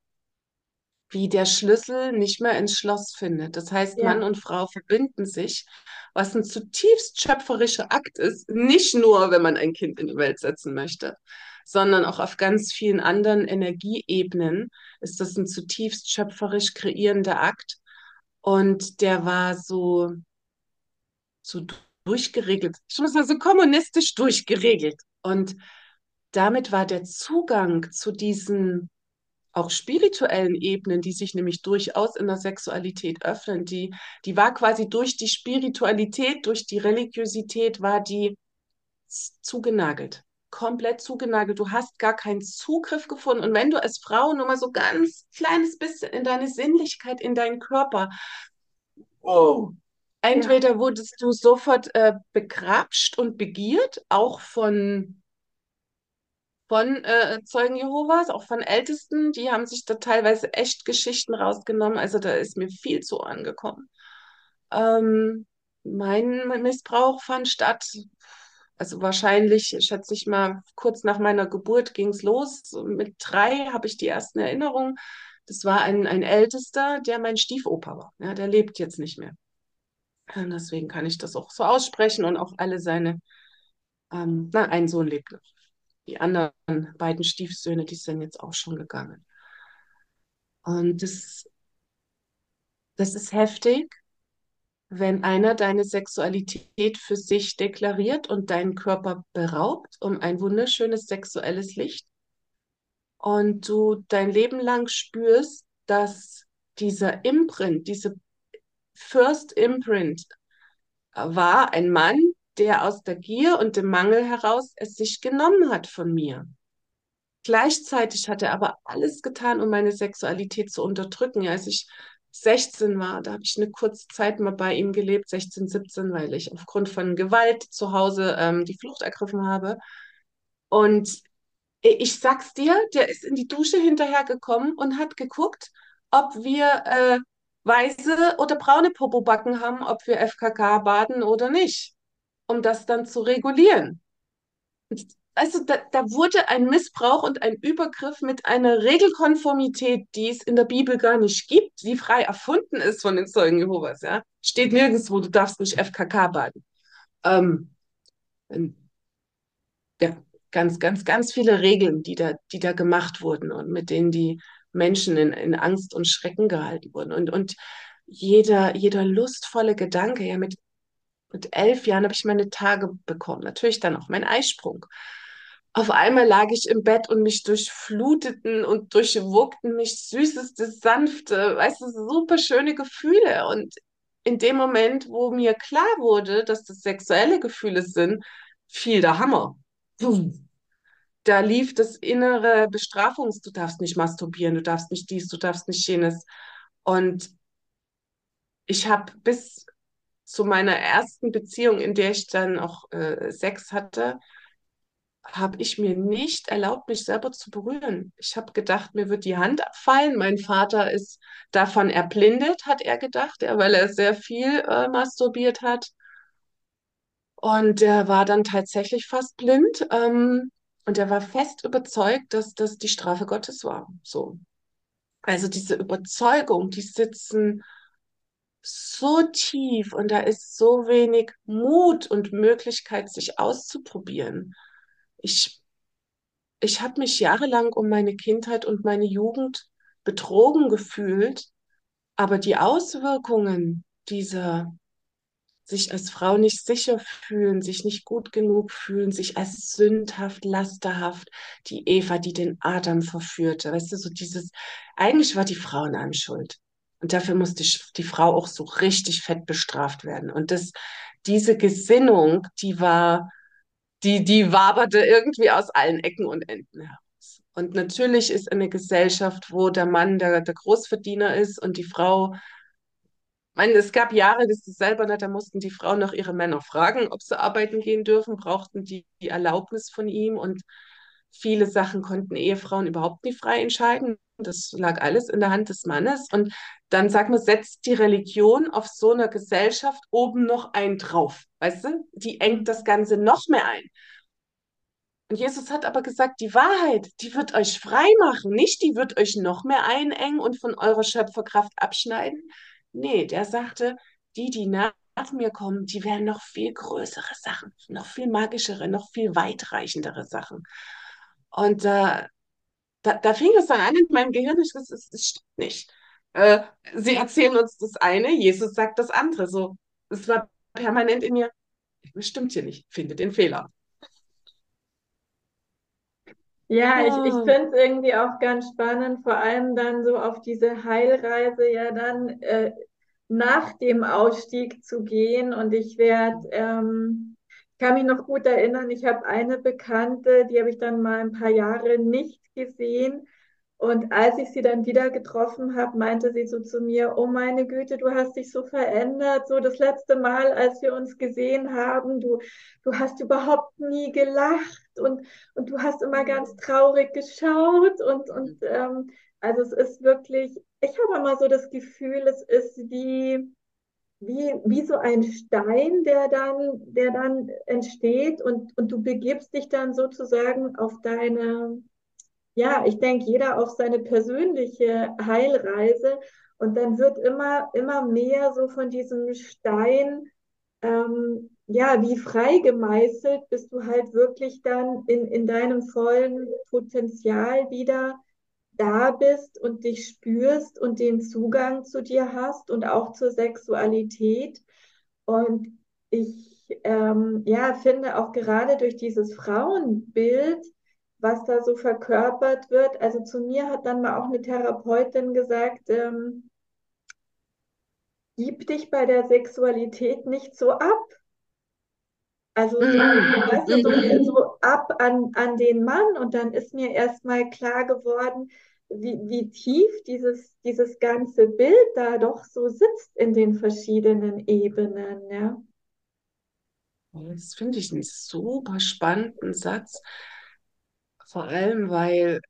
wie der Schlüssel nicht mehr ins Schloss findet. Das heißt, ja. Mann und Frau verbinden sich, was ein zutiefst schöpferischer Akt ist, nicht nur, wenn man ein Kind in die Welt setzen möchte, sondern auch auf ganz vielen anderen Energieebenen ist das ein zutiefst schöpferisch kreierender Akt. Und der war so, so durchgeregelt, ich muss mal so kommunistisch durchgeregelt. Und damit war der Zugang zu diesen auch spirituellen Ebenen, die sich nämlich durchaus in der Sexualität öffnen, die, die war quasi durch die Spiritualität, durch die Religiosität, war die zugenagelt, komplett zugenagelt. Du hast gar keinen Zugriff gefunden. Und wenn du als Frau nur mal so ganz kleines bisschen in deine Sinnlichkeit, in deinen Körper, oh, entweder ja. wurdest du sofort äh, begrapscht und begiert, auch von von äh, Zeugen Jehovas, auch von Ältesten, die haben sich da teilweise echt Geschichten rausgenommen. Also da ist mir viel zu angekommen. Ähm, mein Missbrauch fand statt, also wahrscheinlich, schätze ich mal, kurz nach meiner Geburt ging es los. Mit drei habe ich die ersten Erinnerungen. Das war ein, ein Ältester, der mein Stiefoper war. Ja, der lebt jetzt nicht mehr. Und deswegen kann ich das auch so aussprechen und auch alle seine, ähm, na, ein Sohn lebt noch die anderen beiden Stiefsöhne, die sind jetzt auch schon gegangen. Und das, das ist heftig, wenn einer deine Sexualität für sich deklariert und deinen Körper beraubt um ein wunderschönes sexuelles Licht und du dein Leben lang spürst, dass dieser Imprint, diese First Imprint war ein Mann, der aus der Gier und dem Mangel heraus es sich genommen hat von mir. Gleichzeitig hat er aber alles getan, um meine Sexualität zu unterdrücken. Als ich 16 war, da habe ich eine kurze Zeit mal bei ihm gelebt, 16, 17, weil ich aufgrund von Gewalt zu Hause ähm, die Flucht ergriffen habe. Und ich sag's dir, der ist in die Dusche hinterhergekommen und hat geguckt, ob wir äh, weiße oder braune Popobacken haben, ob wir FKK baden oder nicht um das dann zu regulieren. Also da, da wurde ein Missbrauch und ein Übergriff mit einer Regelkonformität, die es in der Bibel gar nicht gibt, die frei erfunden ist von den Zeugen Jehovas, ja, steht nirgendwo, du darfst nicht FKK baden. Ähm, ja, ganz, ganz, ganz viele Regeln, die da, die da gemacht wurden und mit denen die Menschen in, in Angst und Schrecken gehalten wurden. Und, und jeder, jeder lustvolle Gedanke, ja, mit mit elf Jahren habe ich meine Tage bekommen. Natürlich dann auch mein Eisprung. auf einmal lag ich im Bett und mich durchfluteten und durchwogten mich süßeste, sanfte, weißt du, super schöne Gefühle. Und in dem Moment, wo mir klar wurde, dass das sexuelle Gefühle sind, fiel der Hammer. Da lief das innere Bestrafungs, du darfst nicht masturbieren, du darfst nicht dies, du darfst nicht jenes. Und ich habe bis zu meiner ersten Beziehung, in der ich dann auch äh, Sex hatte, habe ich mir nicht erlaubt, mich selber zu berühren. Ich habe gedacht, mir wird die Hand abfallen. Mein Vater ist davon erblindet, hat er gedacht, weil er sehr viel äh, masturbiert hat. Und er war dann tatsächlich fast blind. Ähm, und er war fest überzeugt, dass das die Strafe Gottes war. So. Also diese Überzeugung, die sitzen so tief und da ist so wenig Mut und Möglichkeit, sich auszuprobieren. Ich, ich habe mich jahrelang um meine Kindheit und meine Jugend betrogen gefühlt, aber die Auswirkungen dieser sich als Frau nicht sicher fühlen, sich nicht gut genug fühlen, sich als sündhaft, lasterhaft, die Eva, die den Adam verführte, weißt du, so dieses, eigentlich war die Frau in Schuld. Und dafür musste die Frau auch so richtig fett bestraft werden. Und das, diese Gesinnung, die war, die, die waberte irgendwie aus allen Ecken und Enden heraus. Und natürlich ist eine Gesellschaft, wo der Mann der, der Großverdiener ist und die Frau meine, es gab Jahre, das ist selber nicht, da mussten die Frauen noch ihre Männer fragen, ob sie arbeiten gehen dürfen, brauchten die, die Erlaubnis von ihm und viele Sachen konnten Ehefrauen überhaupt nicht frei entscheiden. Das lag alles in der Hand des Mannes. Und dann sagt man, setzt die Religion auf so einer Gesellschaft oben noch einen drauf. Weißt du? Die engt das Ganze noch mehr ein. Und Jesus hat aber gesagt, die Wahrheit, die wird euch frei machen, nicht die wird euch noch mehr einengen und von eurer Schöpferkraft abschneiden, Nee, der sagte, die, die nach mir kommen, die werden noch viel größere Sachen, noch viel magischere, noch viel weitreichendere Sachen. Und äh, da, da fing es dann an in meinem Gehirn, ich das, das stimmt nicht. Äh, sie erzählen uns das eine, Jesus sagt das andere. So, es war permanent in mir, das stimmt hier nicht, finde den Fehler. Ja, ich, ich finde es irgendwie auch ganz spannend, vor allem dann so auf diese Heilreise ja dann äh, nach dem Ausstieg zu gehen. Und ich werde, ähm, ich kann mich noch gut erinnern, ich habe eine Bekannte, die habe ich dann mal ein paar Jahre nicht gesehen. Und als ich sie dann wieder getroffen habe, meinte sie so zu mir, oh meine Güte, du hast dich so verändert. So das letzte Mal, als wir uns gesehen haben, du, du hast überhaupt nie gelacht und, und du hast immer ganz traurig geschaut. Und, und ähm, also es ist wirklich, ich habe immer so das Gefühl, es ist wie, wie, wie so ein Stein, der dann, der dann entsteht und, und du begibst dich dann sozusagen auf deine ja, ich denke, jeder auf seine persönliche Heilreise und dann wird immer, immer mehr so von diesem Stein, ähm, ja, wie frei gemeißelt, bis du halt wirklich dann in, in deinem vollen Potenzial wieder da bist und dich spürst und den Zugang zu dir hast und auch zur Sexualität. Und ich ähm, ja, finde auch gerade durch dieses Frauenbild, was da so verkörpert wird. Also zu mir hat dann mal auch eine Therapeutin gesagt, ähm, gib dich bei der Sexualität nicht so ab. Also so, weißt du, so, so ab an, an den Mann und dann ist mir erstmal klar geworden, wie, wie tief dieses, dieses ganze Bild da doch so sitzt in den verschiedenen Ebenen, ja. Das finde ich einen super spannenden Satz. Vor allem, weil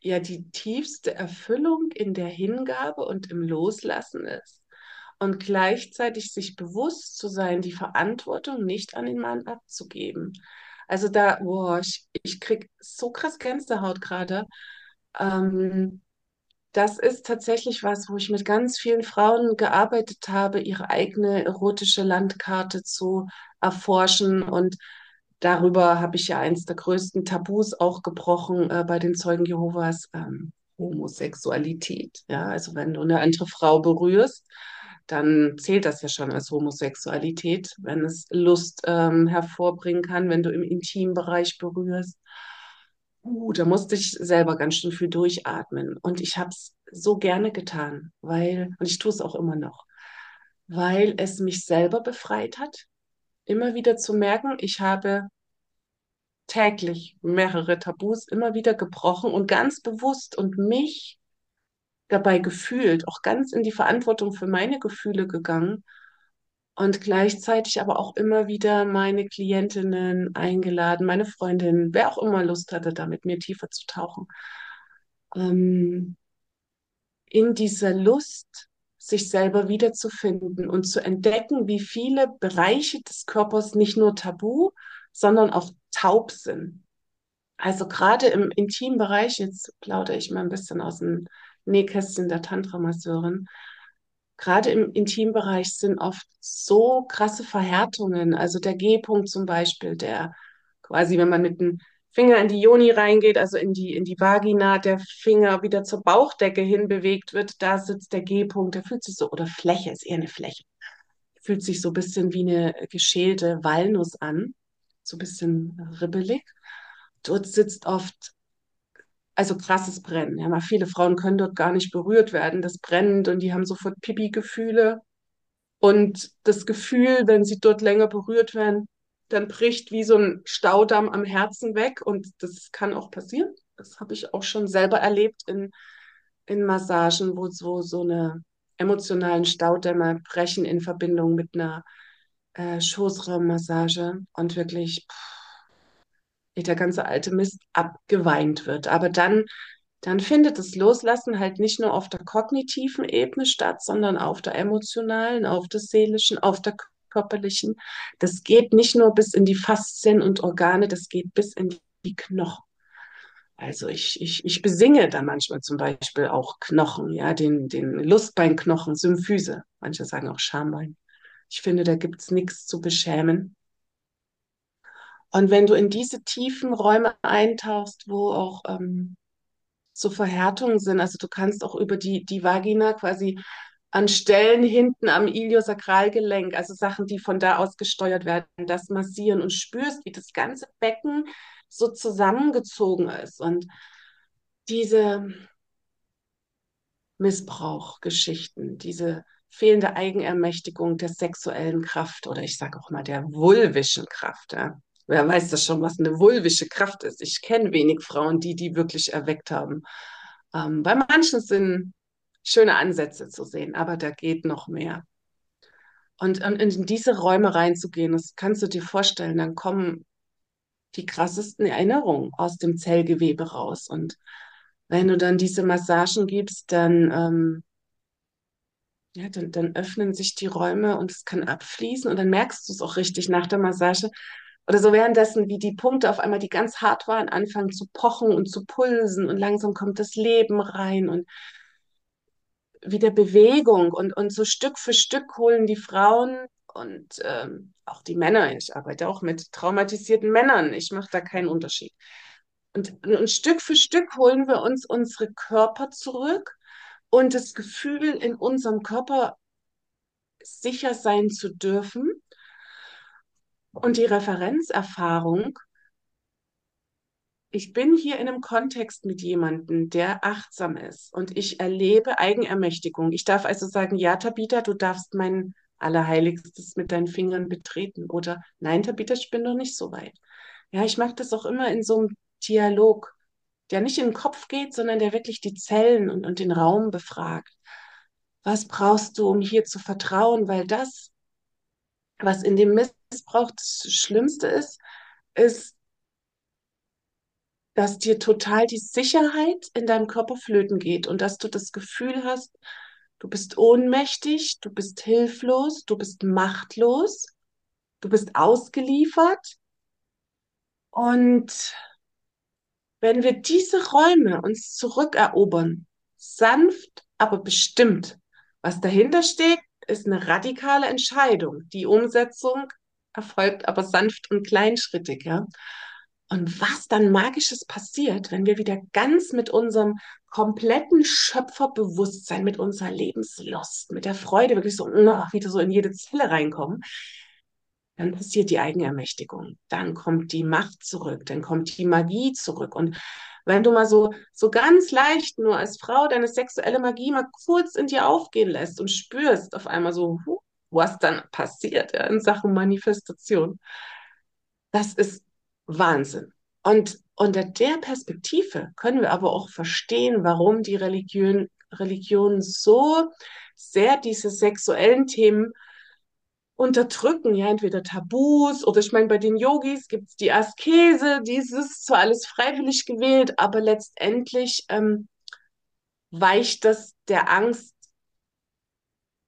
ja die tiefste Erfüllung in der Hingabe und im Loslassen ist und gleichzeitig sich bewusst zu sein, die Verantwortung nicht an den Mann abzugeben. Also da, boah, ich, ich krieg so krass Gänsehaut gerade. Ähm, das ist tatsächlich was, wo ich mit ganz vielen Frauen gearbeitet habe, ihre eigene erotische Landkarte zu erforschen und darüber habe ich ja eins der größten Tabus auch gebrochen äh, bei den Zeugen Jehovas, ähm, Homosexualität. Ja, also wenn du eine andere Frau berührst, dann zählt das ja schon als Homosexualität, wenn es Lust ähm, hervorbringen kann, wenn du im Intimbereich berührst. Uh, da musste ich selber ganz schön viel durchatmen. Und ich habe es so gerne getan, weil, und ich tue es auch immer noch, weil es mich selber befreit hat, immer wieder zu merken, ich habe täglich mehrere Tabus immer wieder gebrochen und ganz bewusst und mich dabei gefühlt, auch ganz in die Verantwortung für meine Gefühle gegangen und gleichzeitig aber auch immer wieder meine Klientinnen eingeladen, meine Freundinnen, wer auch immer Lust hatte, da mit mir tiefer zu tauchen. Ähm, in dieser Lust, sich selber wiederzufinden und zu entdecken, wie viele Bereiche des Körpers nicht nur tabu, sondern auch taub sind. Also gerade im Intimbereich, jetzt plaudere ich mal ein bisschen aus dem Nähkästchen der Tantra-Masseurin, gerade im Intimbereich sind oft so krasse Verhärtungen. Also der G-Punkt zum Beispiel, der quasi, wenn man mit dem Finger in die Joni reingeht, also in die, in die Vagina, der Finger wieder zur Bauchdecke hin bewegt wird, da sitzt der G-Punkt, der fühlt sich so, oder Fläche ist eher eine Fläche, fühlt sich so ein bisschen wie eine geschälte Walnuss an, so ein bisschen ribbelig. Dort sitzt oft also krasses Brennen. Ja, mal viele Frauen können dort gar nicht berührt werden. Das brennt und die haben sofort Pipi-Gefühle. Und das Gefühl, wenn sie dort länger berührt werden, dann bricht wie so ein Staudamm am Herzen weg. Und das kann auch passieren. Das habe ich auch schon selber erlebt in, in Massagen, wo so, so eine emotionalen Staudämme brechen in Verbindung mit einer äh, Schoßraummassage und wirklich pff, der ganze alte Mist abgeweint wird. Aber dann, dann findet das Loslassen halt nicht nur auf der kognitiven Ebene statt, sondern auf der emotionalen, auf der seelischen, auf der körperlichen. Das geht nicht nur bis in die Faszien und Organe, das geht bis in die Knochen. Also ich, ich, ich besinge da manchmal zum Beispiel auch Knochen, ja, den, den Lustbeinknochen, Symphyse. Manche sagen auch Schambein. Ich finde, da gibt es nichts zu beschämen. Und wenn du in diese tiefen Räume eintauchst, wo auch ähm, so Verhärtungen sind, also du kannst auch über die, die Vagina quasi an Stellen hinten am Iliosakralgelenk, also Sachen, die von da aus gesteuert werden, das massieren und spürst, wie das ganze Becken so zusammengezogen ist. Und diese Missbrauchgeschichten, diese fehlende Eigenermächtigung der sexuellen Kraft oder ich sage auch mal der vulvischen Kraft, ja, Wer weiß das schon, was eine vulvische Kraft ist? Ich kenne wenig Frauen, die die wirklich erweckt haben. Ähm, bei manchen sind schöne Ansätze zu sehen, aber da geht noch mehr. Und, und in diese Räume reinzugehen, das kannst du dir vorstellen, dann kommen die krassesten Erinnerungen aus dem Zellgewebe raus. Und wenn du dann diese Massagen gibst, dann, ähm, ja, dann, dann öffnen sich die Räume und es kann abfließen und dann merkst du es auch richtig nach der Massage, oder so währenddessen, wie die Punkte auf einmal, die ganz hart waren, anfangen zu pochen und zu pulsen und langsam kommt das Leben rein und wieder Bewegung und, und so Stück für Stück holen die Frauen und ähm, auch die Männer, ich arbeite auch mit traumatisierten Männern, ich mache da keinen Unterschied. Und, und Stück für Stück holen wir uns unsere Körper zurück und das Gefühl, in unserem Körper sicher sein zu dürfen. Und die Referenzerfahrung, ich bin hier in einem Kontext mit jemandem, der achtsam ist und ich erlebe Eigenermächtigung. Ich darf also sagen, ja, Tabitha, du darfst mein Allerheiligstes mit deinen Fingern betreten. Oder nein, Tabitha, ich bin noch nicht so weit. Ja, ich mache das auch immer in so einem Dialog, der nicht in den Kopf geht, sondern der wirklich die Zellen und, und den Raum befragt. Was brauchst du, um hier zu vertrauen? Weil das, was in dem Missbrauch das Schlimmste ist, ist, dass dir total die Sicherheit in deinem Körper flöten geht und dass du das Gefühl hast, du bist ohnmächtig, du bist hilflos, du bist machtlos, du bist ausgeliefert. Und wenn wir diese Räume uns zurückerobern, sanft, aber bestimmt, was dahinter steht, ist eine radikale Entscheidung. Die Umsetzung erfolgt aber sanft und kleinschrittig, ja. Und was dann Magisches passiert, wenn wir wieder ganz mit unserem kompletten Schöpferbewusstsein, mit unserer Lebenslust, mit der Freude wirklich so wieder so in jede Zelle reinkommen, dann passiert die Eigenermächtigung. Dann kommt die Macht zurück, dann kommt die Magie zurück. Und wenn du mal so, so ganz leicht nur als Frau deine sexuelle Magie mal kurz in dir aufgehen lässt und spürst auf einmal so, was dann passiert ja, in Sachen Manifestation, das ist Wahnsinn. Und unter der Perspektive können wir aber auch verstehen, warum die Religion, Religion so sehr diese sexuellen Themen unterdrücken, ja, entweder Tabus oder ich meine, bei den Yogis gibt es die Askese, dieses zwar alles freiwillig gewählt, aber letztendlich ähm, weicht das der Angst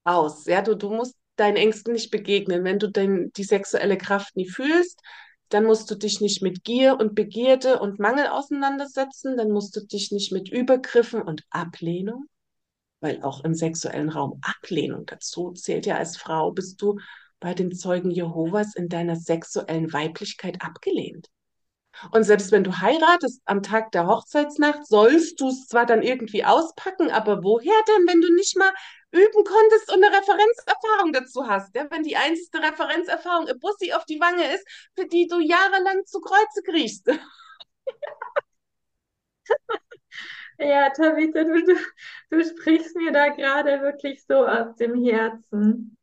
aus. Ja, du, du musst deinen Ängsten nicht begegnen. Wenn du dein, die sexuelle Kraft nie fühlst, dann musst du dich nicht mit Gier und Begierde und Mangel auseinandersetzen, dann musst du dich nicht mit Übergriffen und Ablehnung, weil auch im sexuellen Raum Ablehnung dazu zählt ja als Frau, bist du bei den Zeugen Jehovas in deiner sexuellen Weiblichkeit abgelehnt. Und selbst wenn du heiratest am Tag der Hochzeitsnacht, sollst du es zwar dann irgendwie auspacken, aber woher denn, wenn du nicht mal üben konntest und eine Referenzerfahrung dazu hast? Ja? Wenn die einzige Referenzerfahrung ein Bussi auf die Wange ist, für die du jahrelang zu Kreuze kriegst. Ja, Tabitha, du, du, du sprichst mir da gerade wirklich so aus dem Herzen.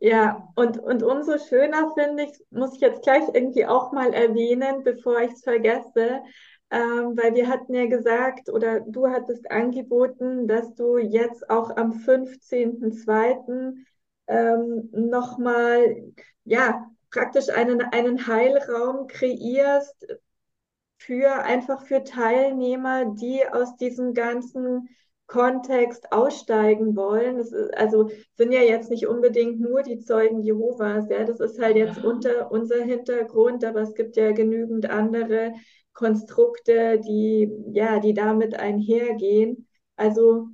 Ja, und, und umso schöner finde ich, muss ich jetzt gleich irgendwie auch mal erwähnen, bevor ich es vergesse, ähm, weil wir hatten ja gesagt oder du hattest angeboten, dass du jetzt auch am 15.02. Ähm, nochmal, ja, praktisch einen, einen Heilraum kreierst für einfach für Teilnehmer, die aus diesem ganzen Kontext aussteigen wollen. Das ist, also sind ja jetzt nicht unbedingt nur die Zeugen Jehovas, ja, das ist halt jetzt unter unser Hintergrund, aber es gibt ja genügend andere Konstrukte, die ja, die damit einhergehen. Also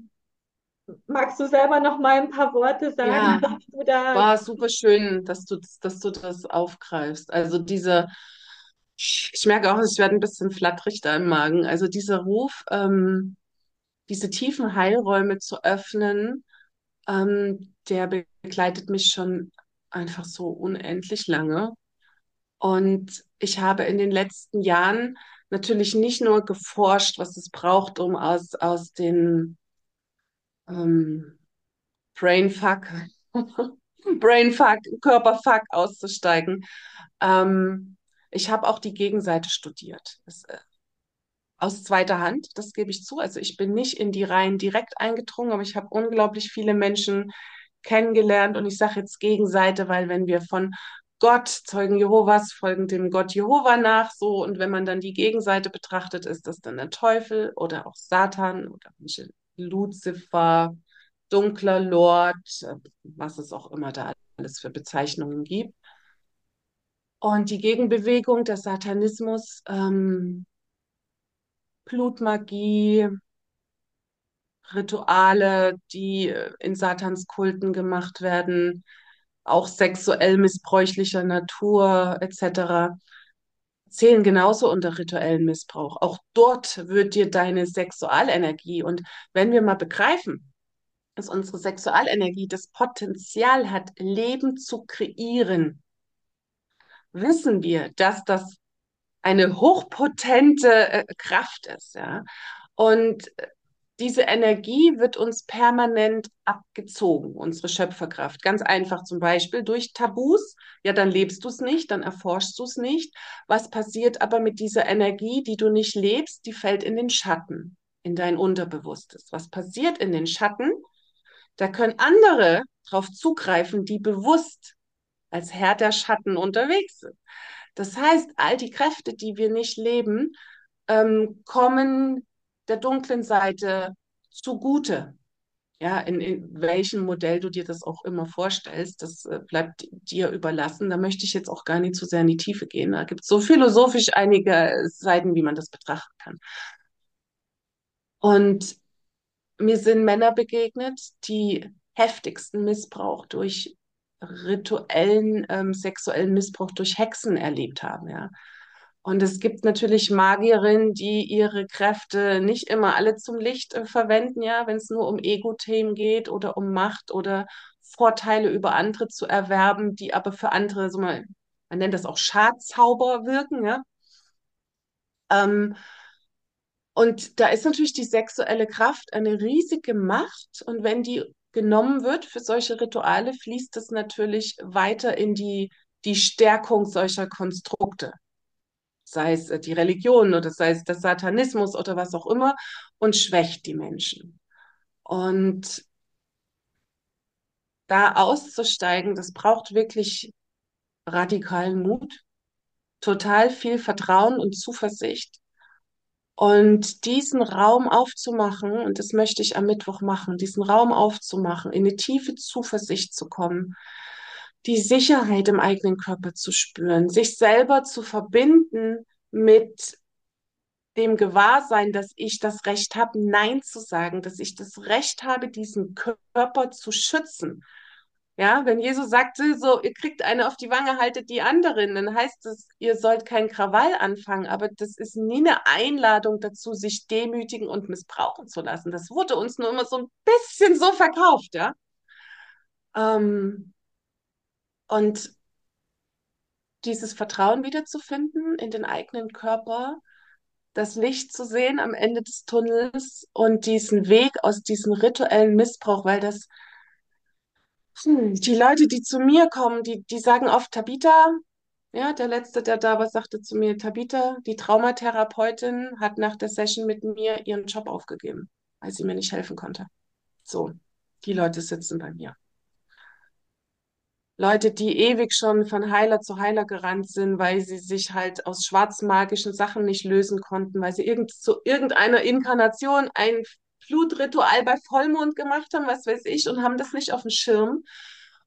magst du selber noch mal ein paar Worte sagen, Ja, was du da war super schön, dass du, dass du das aufgreifst. Also diese, ich merke auch, ich werde ein bisschen flatterig da im Magen. Also dieser Ruf, ähm, diese tiefen Heilräume zu öffnen, ähm, der begleitet mich schon einfach so unendlich lange. Und ich habe in den letzten Jahren natürlich nicht nur geforscht, was es braucht, um aus, aus den ähm, Brainfuck, Brainfuck, Körperfuck auszusteigen. Ähm, ich habe auch die Gegenseite studiert. Das, aus zweiter Hand, das gebe ich zu. Also ich bin nicht in die Reihen direkt eingedrungen, aber ich habe unglaublich viele Menschen kennengelernt und ich sage jetzt Gegenseite, weil wenn wir von Gott, Zeugen Jehovas, folgen dem Gott Jehova nach, so und wenn man dann die Gegenseite betrachtet, ist das dann der Teufel oder auch Satan oder Luzifer, dunkler Lord, was es auch immer da alles für Bezeichnungen gibt. Und die Gegenbewegung, der Satanismus, ähm, Blutmagie, Rituale, die in Satanskulten gemacht werden, auch sexuell missbräuchlicher Natur etc., zählen genauso unter rituellen Missbrauch. Auch dort wird dir deine Sexualenergie und wenn wir mal begreifen, dass unsere Sexualenergie das Potenzial hat, Leben zu kreieren, wissen wir, dass das eine hochpotente äh, Kraft ist, ja. Und diese Energie wird uns permanent abgezogen, unsere Schöpferkraft. Ganz einfach zum Beispiel durch Tabus. Ja, dann lebst du es nicht, dann erforschst du es nicht. Was passiert aber mit dieser Energie, die du nicht lebst? Die fällt in den Schatten, in dein Unterbewusstes. Was passiert in den Schatten? Da können andere darauf zugreifen, die bewusst als Herr der Schatten unterwegs sind. Das heißt, all die Kräfte, die wir nicht leben, ähm, kommen der dunklen Seite zugute. Ja, in, in welchem Modell du dir das auch immer vorstellst, das äh, bleibt dir überlassen. Da möchte ich jetzt auch gar nicht zu sehr in die Tiefe gehen. Da gibt es so philosophisch einige Seiten, wie man das betrachten kann. Und mir sind Männer begegnet, die heftigsten Missbrauch durch rituellen ähm, sexuellen Missbrauch durch Hexen erlebt haben, ja. Und es gibt natürlich Magierinnen, die ihre Kräfte nicht immer alle zum Licht äh, verwenden, ja, wenn es nur um Ego-Themen geht oder um Macht oder Vorteile über andere zu erwerben, die aber für andere, so mal, man nennt das auch Schadzauber wirken, ja. Ähm, und da ist natürlich die sexuelle Kraft eine riesige Macht. Und wenn die genommen wird für solche Rituale, fließt es natürlich weiter in die, die Stärkung solcher Konstrukte. Sei es äh, die Religion oder sei es der Satanismus oder was auch immer und schwächt die Menschen. Und da auszusteigen, das braucht wirklich radikalen Mut, total viel Vertrauen und Zuversicht und diesen Raum aufzumachen, und das möchte ich am Mittwoch machen, diesen Raum aufzumachen, in eine tiefe Zuversicht zu kommen, die Sicherheit im eigenen Körper zu spüren, sich selber zu verbinden mit dem Gewahrsein, dass ich das Recht habe, Nein zu sagen, dass ich das Recht habe, diesen Körper zu schützen, ja, wenn Jesus sagte, so, ihr kriegt eine auf die Wange, haltet die anderen, dann heißt es, ihr sollt keinen Krawall anfangen, aber das ist nie eine Einladung dazu, sich demütigen und missbrauchen zu lassen. Das wurde uns nur immer so ein bisschen so verkauft, ja. Ähm, und dieses Vertrauen wiederzufinden in den eigenen Körper, das Licht zu sehen am Ende des Tunnels und diesen Weg aus diesem rituellen Missbrauch, weil das hm, die Leute, die zu mir kommen, die, die sagen oft, Tabita, ja, der Letzte, der da war, sagte zu mir, Tabita, die Traumatherapeutin hat nach der Session mit mir ihren Job aufgegeben, weil sie mir nicht helfen konnte. So, die Leute sitzen bei mir. Leute, die ewig schon von Heiler zu Heiler gerannt sind, weil sie sich halt aus schwarzmagischen Sachen nicht lösen konnten, weil sie irgend, zu irgendeiner Inkarnation ein Blutritual bei Vollmond gemacht haben, was weiß ich, und haben das nicht auf dem Schirm.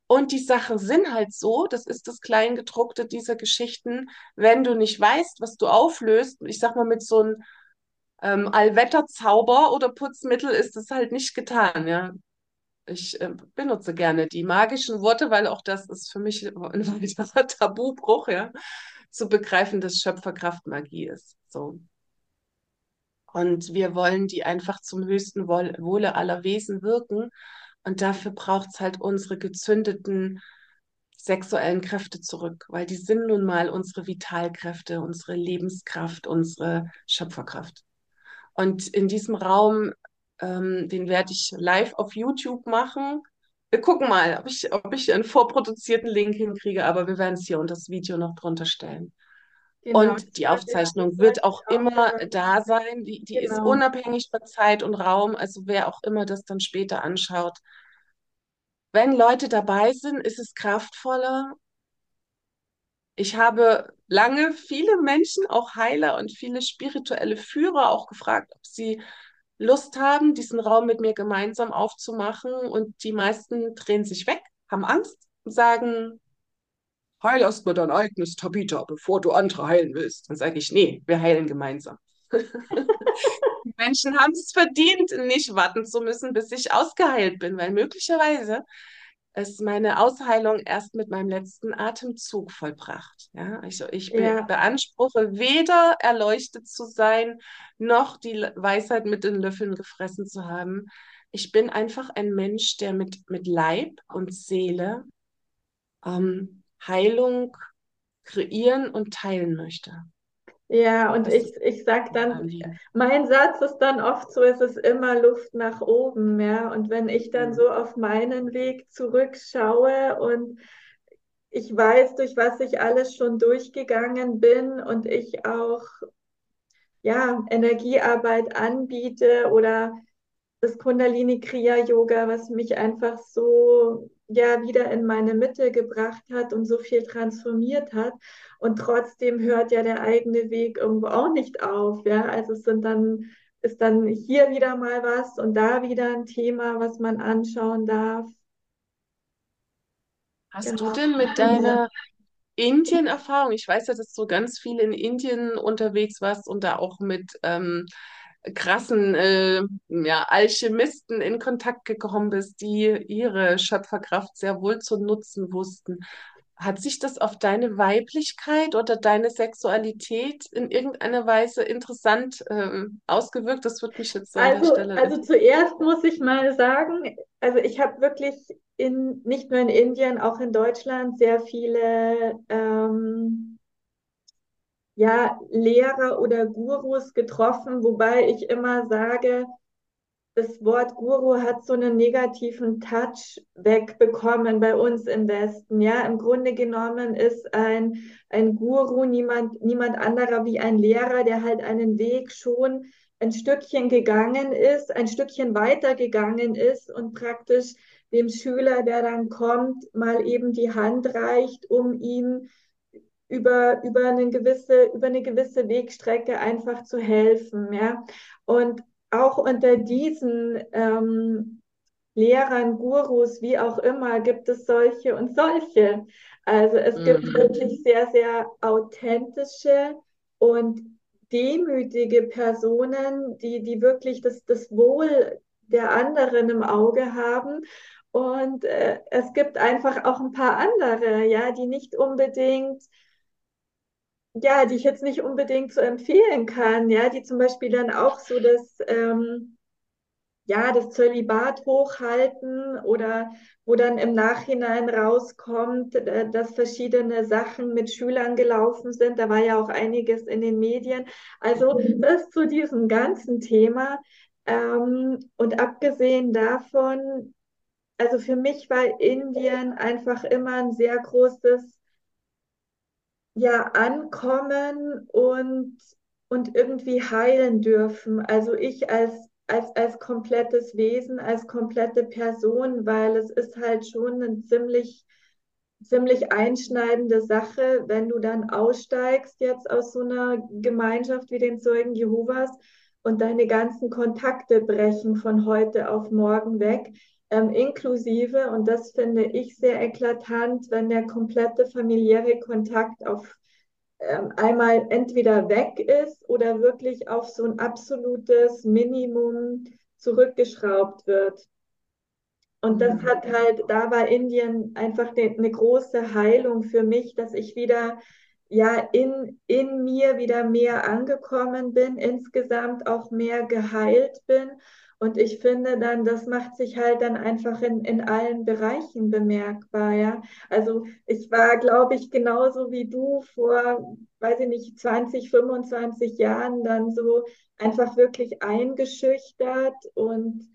Und die Sachen sind halt so, das ist das Kleingedruckte dieser Geschichten, wenn du nicht weißt, was du auflöst, ich sag mal mit so einem ähm, Allwetterzauber oder Putzmittel ist das halt nicht getan, ja. Ich äh, benutze gerne die magischen Worte, weil auch das ist für mich ein weiterer Tabubruch, ja, zu begreifen, dass Schöpferkraft Magie ist. So. Und wir wollen die einfach zum höchsten Wohle aller Wesen wirken. Und dafür braucht es halt unsere gezündeten sexuellen Kräfte zurück, weil die sind nun mal unsere Vitalkräfte, unsere Lebenskraft, unsere Schöpferkraft. Und in diesem Raum, ähm, den werde ich live auf YouTube machen. Wir gucken mal, ob ich, ob ich einen vorproduzierten Link hinkriege, aber wir werden es hier unter das Video noch drunter stellen. Genau, und die Aufzeichnung wird auch immer da sein. Die, die genau. ist unabhängig von Zeit und Raum. Also wer auch immer das dann später anschaut. Wenn Leute dabei sind, ist es kraftvoller. Ich habe lange viele Menschen, auch Heiler und viele spirituelle Führer auch gefragt, ob sie Lust haben, diesen Raum mit mir gemeinsam aufzumachen. Und die meisten drehen sich weg, haben Angst und sagen, heil erstmal dein eigenes Tabita, bevor du andere heilen willst. Dann sage ich, nee, wir heilen gemeinsam. Die Menschen haben es verdient, nicht warten zu müssen, bis ich ausgeheilt bin, weil möglicherweise ist meine Ausheilung erst mit meinem letzten Atemzug vollbracht. Ja, also ich ja. beanspruche weder erleuchtet zu sein, noch die Weisheit mit den Löffeln gefressen zu haben. Ich bin einfach ein Mensch, der mit, mit Leib und Seele ähm, Heilung kreieren und teilen möchte. Ja, und das ich, ich sage dann, mein Satz ist dann oft so, es ist immer Luft nach oben, ja. Und wenn ich dann mhm. so auf meinen Weg zurückschaue und ich weiß, durch was ich alles schon durchgegangen bin und ich auch ja, Energiearbeit anbiete oder das Kundalini Kriya Yoga, was mich einfach so ja wieder in meine Mitte gebracht hat und so viel transformiert hat. Und trotzdem hört ja der eigene Weg irgendwo auch nicht auf. Ja, also es sind dann ist dann hier wieder mal was und da wieder ein Thema, was man anschauen darf. Hast genau. du denn mit deiner Indien-Erfahrung, ich weiß ja, dass du ganz viel in Indien unterwegs warst und da auch mit ähm, krassen äh, ja, Alchemisten in Kontakt gekommen bist, die ihre Schöpferkraft sehr wohl zu nutzen wussten. Hat sich das auf deine Weiblichkeit oder deine Sexualität in irgendeiner Weise interessant äh, ausgewirkt? Das würde mich jetzt der Also, Stelle also zuerst muss ich mal sagen, also ich habe wirklich in, nicht nur in Indien, auch in Deutschland sehr viele ähm, ja, Lehrer oder Gurus getroffen, wobei ich immer sage, das Wort Guru hat so einen negativen Touch wegbekommen bei uns im Westen. Ja, im Grunde genommen ist ein, ein Guru niemand, niemand anderer wie ein Lehrer, der halt einen Weg schon ein Stückchen gegangen ist, ein Stückchen weiter gegangen ist und praktisch dem Schüler, der dann kommt, mal eben die Hand reicht, um ihm über, über, eine gewisse, über eine gewisse Wegstrecke einfach zu helfen. Ja? Und auch unter diesen ähm, Lehrern, Gurus, wie auch immer, gibt es solche und solche. Also es gibt Mhm. wirklich sehr, sehr authentische und demütige Personen, die, die wirklich das, das Wohl der anderen im Auge haben. Und äh, es gibt einfach auch ein paar andere, ja, die nicht unbedingt ja, die ich jetzt nicht unbedingt so empfehlen kann, ja, die zum Beispiel dann auch so das, ähm, ja, das Zölibat hochhalten oder wo dann im Nachhinein rauskommt, äh, dass verschiedene Sachen mit Schülern gelaufen sind. Da war ja auch einiges in den Medien. Also das zu diesem ganzen Thema. Ähm, und abgesehen davon, also für mich war Indien einfach immer ein sehr großes ja ankommen und, und irgendwie heilen dürfen. Also ich als, als, als komplettes Wesen, als komplette Person, weil es ist halt schon eine ziemlich, ziemlich einschneidende Sache, wenn du dann aussteigst jetzt aus so einer Gemeinschaft wie den Zeugen Jehovas und deine ganzen Kontakte brechen von heute auf morgen weg. Ähm, inklusive, und das finde ich sehr eklatant, wenn der komplette familiäre Kontakt auf ähm, einmal entweder weg ist oder wirklich auf so ein absolutes Minimum zurückgeschraubt wird. Und das Mhm. hat halt, da war Indien einfach eine, eine große Heilung für mich, dass ich wieder ja in, in mir wieder mehr angekommen bin, insgesamt auch mehr geheilt bin. Und ich finde dann, das macht sich halt dann einfach in, in allen Bereichen bemerkbar, ja. Also ich war, glaube ich, genauso wie du vor, weiß ich nicht, 20, 25 Jahren dann so einfach wirklich eingeschüchtert und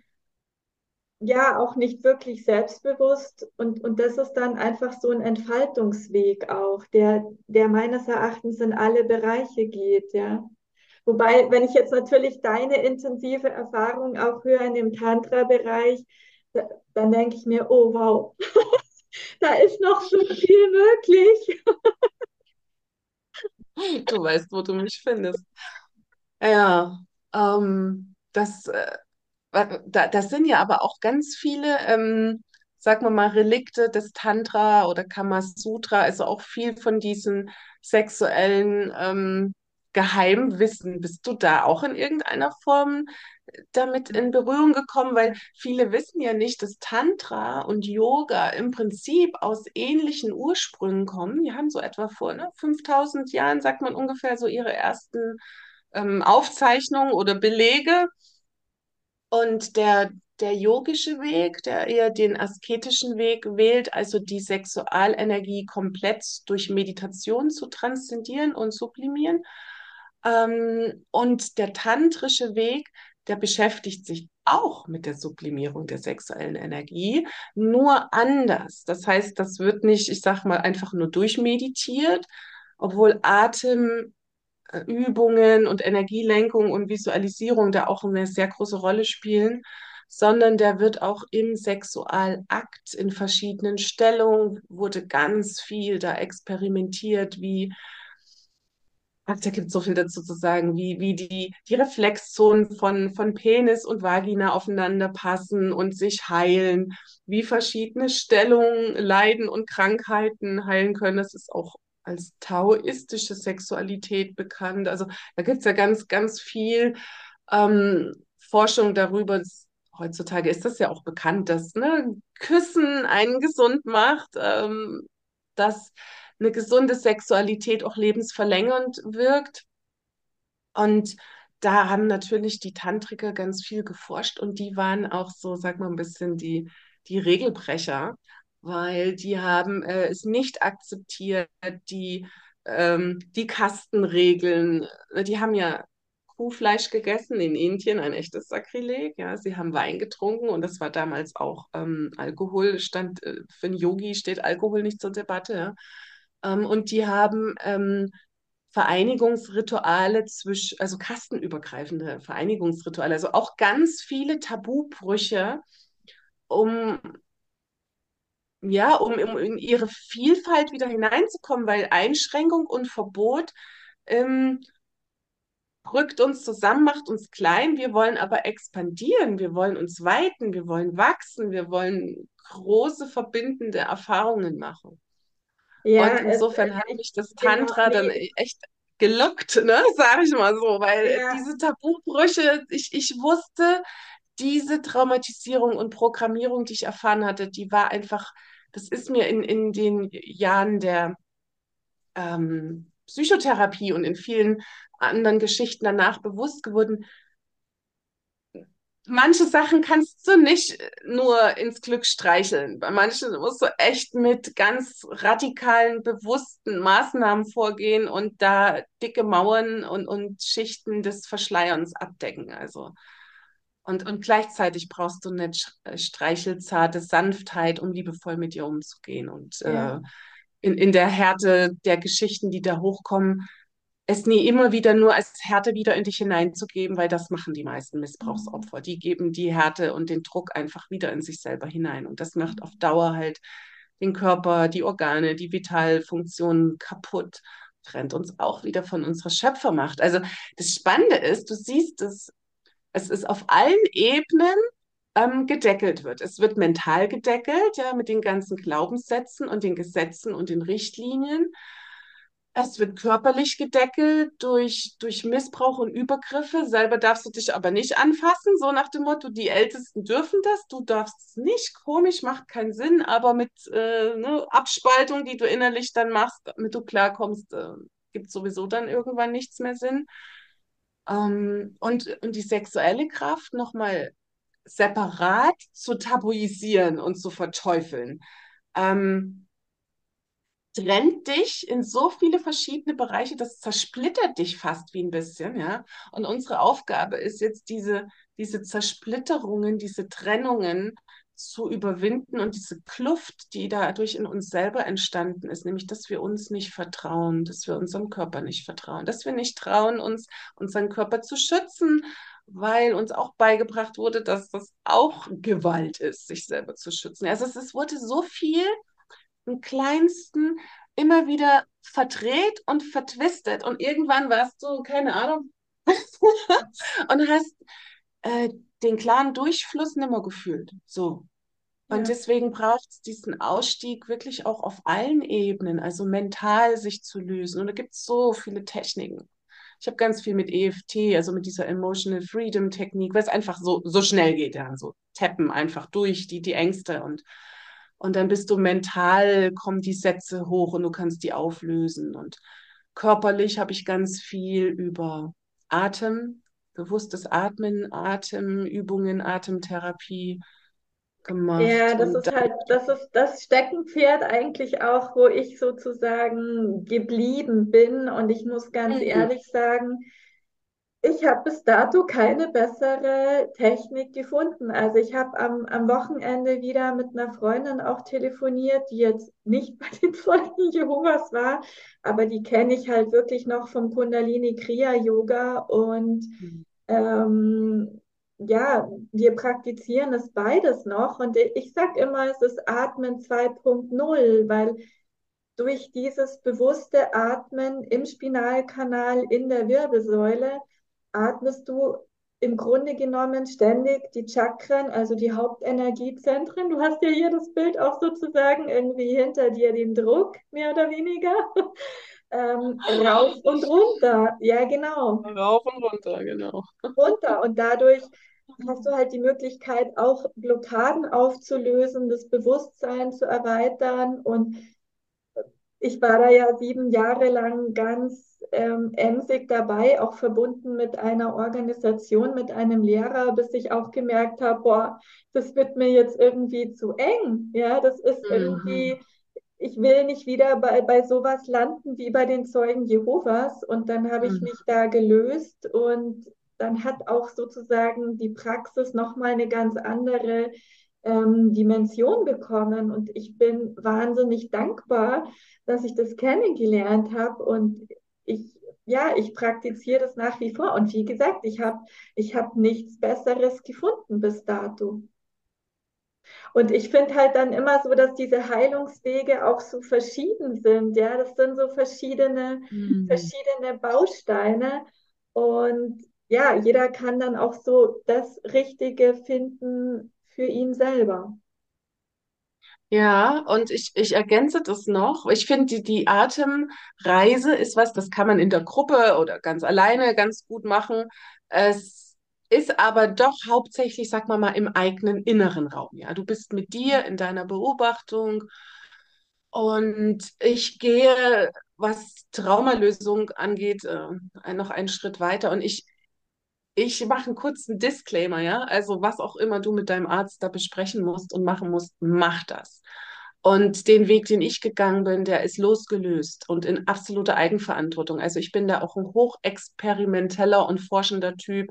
ja auch nicht wirklich selbstbewusst und, und das ist dann einfach so ein Entfaltungsweg auch, der, der meines Erachtens in alle Bereiche geht, ja. Wobei, wenn ich jetzt natürlich deine intensive Erfahrung auch höre in dem Tantra-Bereich, da, dann denke ich mir, oh wow, da ist noch so viel möglich. Du weißt, wo du mich findest. Ja, ähm, das, äh, da, das sind ja aber auch ganz viele, ähm, sagen wir mal, Relikte des Tantra oder Kamasutra, also auch viel von diesen sexuellen ähm, Geheimwissen. Bist du da auch in irgendeiner Form damit in Berührung gekommen? Weil viele wissen ja nicht, dass Tantra und Yoga im Prinzip aus ähnlichen Ursprüngen kommen. Die haben so etwa vor ne, 5000 Jahren, sagt man ungefähr, so ihre ersten ähm, Aufzeichnungen oder Belege. Und der, der yogische Weg, der eher den asketischen Weg wählt, also die Sexualenergie komplett durch Meditation zu transzendieren und sublimieren. Ähm, und der tantrische Weg, der beschäftigt sich auch mit der Sublimierung der sexuellen Energie, nur anders. Das heißt, das wird nicht, ich sag mal, einfach nur durchmeditiert, obwohl Atem äh, und Energielenkung und Visualisierung da auch eine sehr große Rolle spielen, sondern der wird auch im Sexualakt in verschiedenen Stellungen, wurde ganz viel da experimentiert, wie Ach, da gibt es so viel dazu zu sagen, wie, wie die, die Reflexzonen von, von Penis und Vagina aufeinander passen und sich heilen, wie verschiedene Stellungen, Leiden und Krankheiten heilen können. Das ist auch als taoistische Sexualität bekannt. Also da gibt es ja ganz, ganz viel. ähm, Forschung darüber, heutzutage ist das ja auch bekannt, dass ne, Küssen einen gesund macht, ähm, dass eine gesunde Sexualität auch lebensverlängernd wirkt. Und da haben natürlich die Tantriker ganz viel geforscht und die waren auch so, sag mal, ein bisschen die, die Regelbrecher, weil die haben äh, es nicht akzeptiert, die, ähm, die Kastenregeln. Die haben ja Kuhfleisch gegessen in Indien, ein echtes Sakrileg. Ja, sie haben Wein getrunken und das war damals auch ähm, Alkohol. Stand, äh, für einen Yogi steht Alkohol nicht zur Debatte. Ja? Ähm, und die haben ähm, Vereinigungsrituale zwischen, also kastenübergreifende Vereinigungsrituale, also auch ganz viele Tabubrüche, um ja, um, in ihre Vielfalt wieder hineinzukommen, weil Einschränkung und Verbot ähm, rückt uns zusammen, macht uns klein. Wir wollen aber expandieren, wir wollen uns weiten, wir wollen wachsen, wir wollen große verbindende Erfahrungen machen. Ja, Und insofern hat mich das genau, Tantra dann nee, echt gelockt, ne, sage ich mal so, weil ja, diese Tabubrüche, ich, ich wusste, diese Traumatisierung und Programmierung, die ich erfahren hatte, die war einfach, das ist mir in, in den Jahren der ähm, Psychotherapie und in vielen anderen Geschichten danach bewusst geworden, manche Sachen kannst du nicht nur ins Glück streicheln. Bei manchen musst du echt mit ganz radikalen, bewussten Maßnahmen vorgehen und da dicke Mauern und, und Schichten des Verschleierns abdecken. Also. Und, und gleichzeitig brauchst du eine streichelzarte Sanftheit, um liebevoll mit dir umzugehen. Und ja. äh, in, in der Härte der Geschichten, die da hochkommen, es nie immer wieder nur als Härte wieder in dich hineinzugeben, weil das machen die meisten. Missbrauchsopfer. Die geben die Härte und den Druck einfach wieder in sich selber hinein. Und das macht auf Dauer halt den Körper, die Organe, die Vitalfunktionen kaputt, trennt uns auch wieder von unserer Schöpfermacht. Also das Spannende ist, du siehst es, es ist auf allen Ebenen ähm, gedeckelt wird. Es wird mental gedeckelt, ja, mit den ganzen Glaubenssätzen und den Gesetzen und den Richtlinien. Es wird körperlich gedeckelt durch, durch Missbrauch und Übergriffe. Selber darfst du dich aber nicht anfassen, so nach dem Motto, die Ältesten dürfen das, du darfst es nicht. Komisch, macht keinen Sinn, aber mit äh, ne, Abspaltung, die du innerlich dann machst, damit du klarkommst, äh, gibt sowieso dann irgendwann nichts mehr Sinn. Ähm, und, und die sexuelle Kraft nochmal separat zu tabuisieren und zu verteufeln. Ähm, trennt dich in so viele verschiedene Bereiche, das zersplittert dich fast wie ein bisschen, ja. Und unsere Aufgabe ist jetzt diese, diese Zersplitterungen, diese Trennungen zu überwinden und diese Kluft, die dadurch in uns selber entstanden ist, nämlich, dass wir uns nicht vertrauen, dass wir unserem Körper nicht vertrauen, dass wir nicht trauen, uns unseren Körper zu schützen, weil uns auch beigebracht wurde, dass das auch Gewalt ist, sich selber zu schützen. Also es, es wurde so viel im Kleinsten immer wieder verdreht und vertwistet. Und irgendwann warst du, keine Ahnung, und hast äh, den klaren Durchfluss nimmer gefühlt. So. Und Ja. deswegen braucht es diesen Ausstieg wirklich auch auf allen Ebenen, also mental sich zu lösen. Und da gibt es so viele Techniken. Ich habe ganz viel mit EFT, also mit dieser Emotional Freedom Technik, weil es einfach so, so schnell geht, ja, so tappen einfach durch die, die Ängste und und dann bist du mental, kommen die Sätze hoch und du kannst die auflösen. Und körperlich habe ich ganz viel über Atem, bewusstes Atmen, Atemübungen, Atemtherapie Ja, gemacht. das Und ist halt, das ist das Steckenpferd eigentlich auch, wo ich sozusagen geblieben bin. Und ich muss ganz Mhm. ehrlich sagen, ich habe bis dato keine bessere Technik gefunden. Also ich habe am, am Wochenende wieder mit einer Freundin auch telefoniert, die jetzt nicht bei den Zeugen Jehovas war, aber die kenne ich halt wirklich noch vom Kundalini Kriya Yoga und ähm, ja, wir praktizieren es beides noch und ich sage immer, es ist Atmen 2.0, weil durch dieses bewusste Atmen im Spinalkanal in der Wirbelsäule atmest du im Grunde genommen ständig die Chakren, also die Hauptenergiezentren. Du hast ja hier das Bild auch sozusagen irgendwie hinter dir den Druck, mehr oder weniger. ähm, rauf und runter. Ja, genau. Rauf und runter, genau. Runter. Und dadurch hast du halt die Möglichkeit, auch Blockaden aufzulösen, das Bewusstsein zu erweitern. Und ich war da ja sieben Jahre lang ganz ähm, emsig dabei, auch verbunden mit einer Organisation, mit einem Lehrer, bis ich auch gemerkt habe, boah, das wird mir jetzt irgendwie zu eng. Ja, das ist Mhm. irgendwie, ich will nicht wieder bei, bei sowas landen wie bei den Zeugen Jehovas. Und dann habe ich Mhm. mich da gelöst und dann hat auch sozusagen die Praxis nochmal eine ganz andere ähm, Dimension bekommen. Und ich bin wahnsinnig dankbar, dass ich das kennengelernt habe und ich, ja, ich praktiziere das nach wie vor. Und wie gesagt, ich habe ich hab nichts Besseres gefunden bis dato. Und ich finde halt dann immer so, dass diese Heilungswege auch so verschieden sind. Ja, das sind so verschiedene, Mhm. verschiedene Bausteine. Und ja, jeder kann dann auch so das Richtige finden für ihn selber. Ja, und ich, ich ergänze das noch. Ich finde, die, die Atemreise ist was, das kann man in der Gruppe oder ganz alleine ganz gut machen. Es ist aber doch hauptsächlich, sag mal mal, im eigenen inneren Raum. Ja, du bist mit dir in deiner Beobachtung und ich gehe, was Traumalösung angeht, äh, noch einen Schritt weiter und ich ich mache einen kurzen Disclaimer, ja. Also was auch immer du mit deinem Arzt da besprechen musst und machen musst, mach das. Und den Weg, den ich gegangen bin, der ist losgelöst und in absoluter Eigenverantwortung. Also ich bin da auch ein hochexperimenteller und forschender Typ.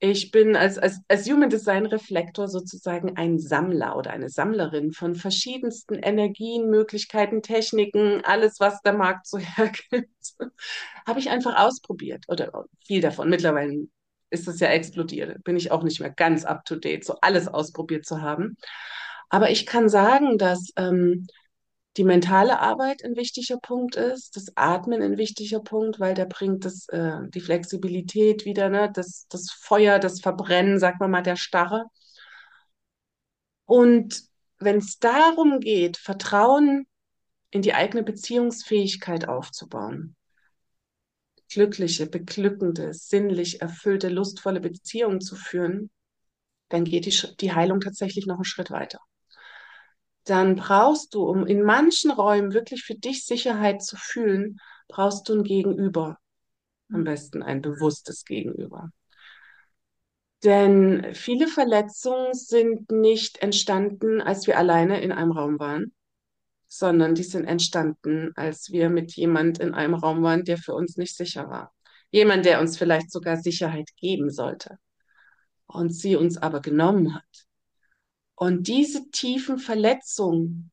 Ich bin als, als, als Human Design Reflektor sozusagen ein Sammler oder eine Sammlerin von verschiedensten Energien, Möglichkeiten, Techniken, alles, was der Markt so hergibt, habe ich einfach ausprobiert oder viel davon. Mittlerweile ist es ja explodiert. Bin ich auch nicht mehr ganz up to date, so alles ausprobiert zu haben. Aber ich kann sagen, dass ähm, die mentale Arbeit ein wichtiger Punkt ist, das Atmen ein wichtiger Punkt, weil der bringt das, äh, die Flexibilität wieder, ne? das, das Feuer, das Verbrennen, sagt man mal, der Starre. Und wenn es darum geht, Vertrauen in die eigene Beziehungsfähigkeit aufzubauen, glückliche, beglückende, sinnlich erfüllte, lustvolle Beziehungen zu führen, dann geht die, die Heilung tatsächlich noch einen Schritt weiter. Dann brauchst du, um in manchen Räumen wirklich für dich Sicherheit zu fühlen, brauchst du ein Gegenüber. Am besten ein bewusstes Gegenüber. Denn viele Verletzungen sind nicht entstanden, als wir alleine in einem Raum waren, sondern die sind entstanden, als wir mit jemand in einem Raum waren, der für uns nicht sicher war. Jemand, der uns vielleicht sogar Sicherheit geben sollte und sie uns aber genommen hat. Und diese tiefen Verletzungen,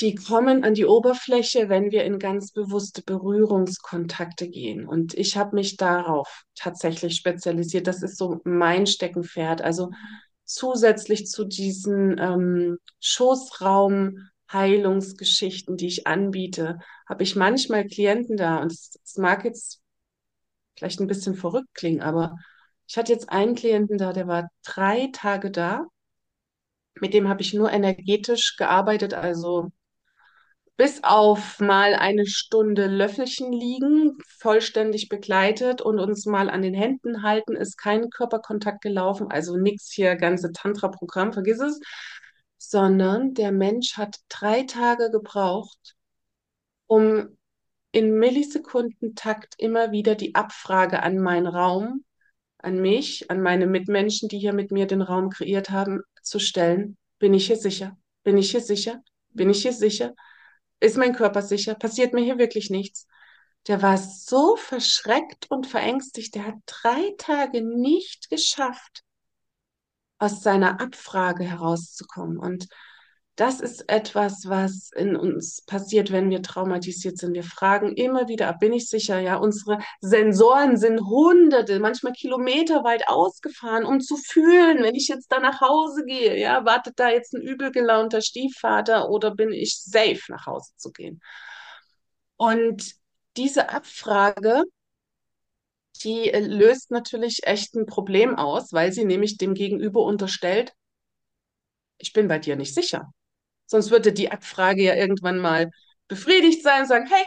die kommen an die Oberfläche, wenn wir in ganz bewusste Berührungskontakte gehen. Und ich habe mich darauf tatsächlich spezialisiert. Das ist so mein Steckenpferd. Also zusätzlich zu diesen ähm, Schoßraum-Heilungsgeschichten, die ich anbiete, habe ich manchmal Klienten da. Und es mag jetzt vielleicht ein bisschen verrückt klingen, aber ich hatte jetzt einen Klienten da, der war drei Tage da. Mit dem habe ich nur energetisch gearbeitet, also bis auf mal eine Stunde Löffelchen liegen, vollständig begleitet und uns mal an den Händen halten, ist kein Körperkontakt gelaufen, also nichts hier, ganze Tantra-Programm, vergiss es, sondern der Mensch hat drei Tage gebraucht, um in Millisekundentakt immer wieder die Abfrage an meinen Raum, an mich, an meine Mitmenschen, die hier mit mir den Raum kreiert haben, zu stellen. Bin ich hier sicher? Bin ich hier sicher? Bin ich hier sicher? Ist mein Körper sicher? Passiert mir hier wirklich nichts? Der war so verschreckt und verängstigt. Der hat drei Tage nicht geschafft, aus seiner Abfrage herauszukommen. Und das ist etwas, was in uns passiert, wenn wir traumatisiert sind. Wir fragen immer wieder ab, bin ich sicher? Ja, unsere Sensoren sind hunderte, manchmal Kilometer weit ausgefahren, um zu fühlen, wenn ich jetzt da nach Hause gehe, ja, wartet da jetzt ein übel gelaunter Stiefvater oder bin ich safe nach Hause zu gehen? Und diese Abfrage, die äh, löst natürlich echt ein Problem aus, weil sie nämlich dem Gegenüber unterstellt, ich bin bei dir nicht sicher. Sonst würde die Abfrage ja irgendwann mal befriedigt sein und sagen, hey,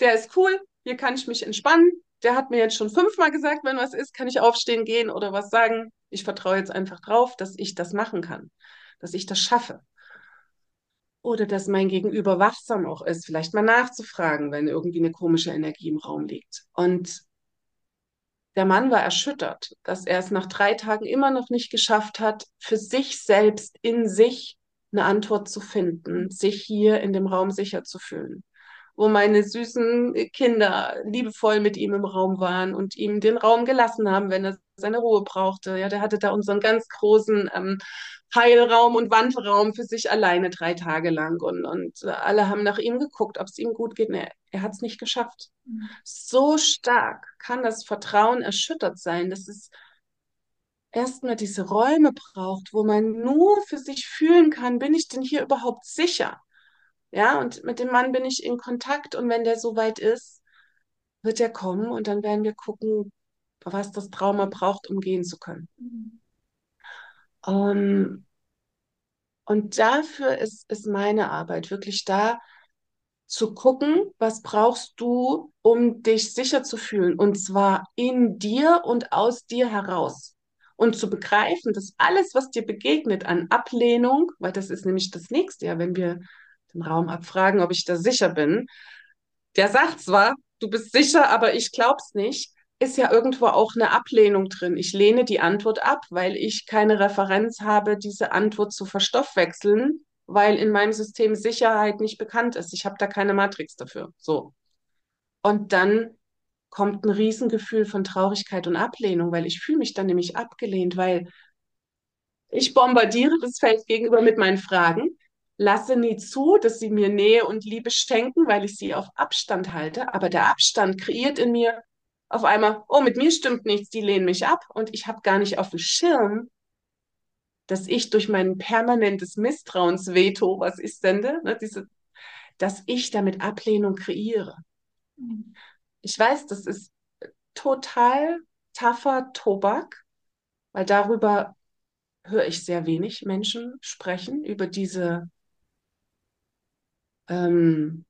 der ist cool, hier kann ich mich entspannen. Der hat mir jetzt schon fünfmal gesagt, wenn was ist, kann ich aufstehen gehen oder was sagen. Ich vertraue jetzt einfach drauf, dass ich das machen kann, dass ich das schaffe. Oder dass mein Gegenüber wachsam auch ist, vielleicht mal nachzufragen, wenn irgendwie eine komische Energie im Raum liegt. Und der Mann war erschüttert, dass er es nach drei Tagen immer noch nicht geschafft hat, für sich selbst in sich eine Antwort zu finden, sich hier in dem Raum sicher zu fühlen wo meine süßen Kinder liebevoll mit ihm im Raum waren und ihm den Raum gelassen haben, wenn er seine Ruhe brauchte. Ja, der hatte da unseren ganz großen ähm, Heilraum und Wandraum für sich alleine drei Tage lang und, und alle haben nach ihm geguckt, ob es ihm gut geht. Nee, er hat es nicht geschafft. Mhm. So stark kann das Vertrauen erschüttert sein, dass es erstmal diese Räume braucht, wo man nur für sich fühlen kann, bin ich denn hier überhaupt sicher? Ja, und mit dem Mann bin ich in Kontakt und wenn der soweit ist, wird er kommen und dann werden wir gucken, was das Trauma braucht, um gehen zu können. Mhm. Um, und dafür ist, ist meine Arbeit wirklich da, zu gucken, was brauchst du, um dich sicher zu fühlen. Und zwar in dir und aus dir heraus. Und zu begreifen, dass alles, was dir begegnet an Ablehnung, weil das ist nämlich das nächste, ja, wenn wir den Raum abfragen, ob ich da sicher bin. Der sagt zwar, du bist sicher, aber ich glaub's nicht, ist ja irgendwo auch eine Ablehnung drin. Ich lehne die Antwort ab, weil ich keine Referenz habe, diese Antwort zu verstoffwechseln, weil in meinem System Sicherheit nicht bekannt ist. Ich habe da keine Matrix dafür. So. Und dann kommt ein Riesengefühl von Traurigkeit und Ablehnung, weil ich fühle mich dann nämlich abgelehnt, weil ich bombardiere das Feld gegenüber mit meinen Fragen lasse nie zu, dass sie mir Nähe und Liebe schenken, weil ich sie auf Abstand halte. Aber der Abstand kreiert in mir auf einmal, oh, mit mir stimmt nichts, die lehnen mich ab und ich habe gar nicht auf dem Schirm, dass ich durch mein permanentes Misstrauensveto, was ich sende, ne, diese, dass ich damit Ablehnung kreiere. Mhm. Ich weiß, das ist total taffer Tobak, weil darüber höre ich sehr wenig Menschen sprechen, über diese ähm,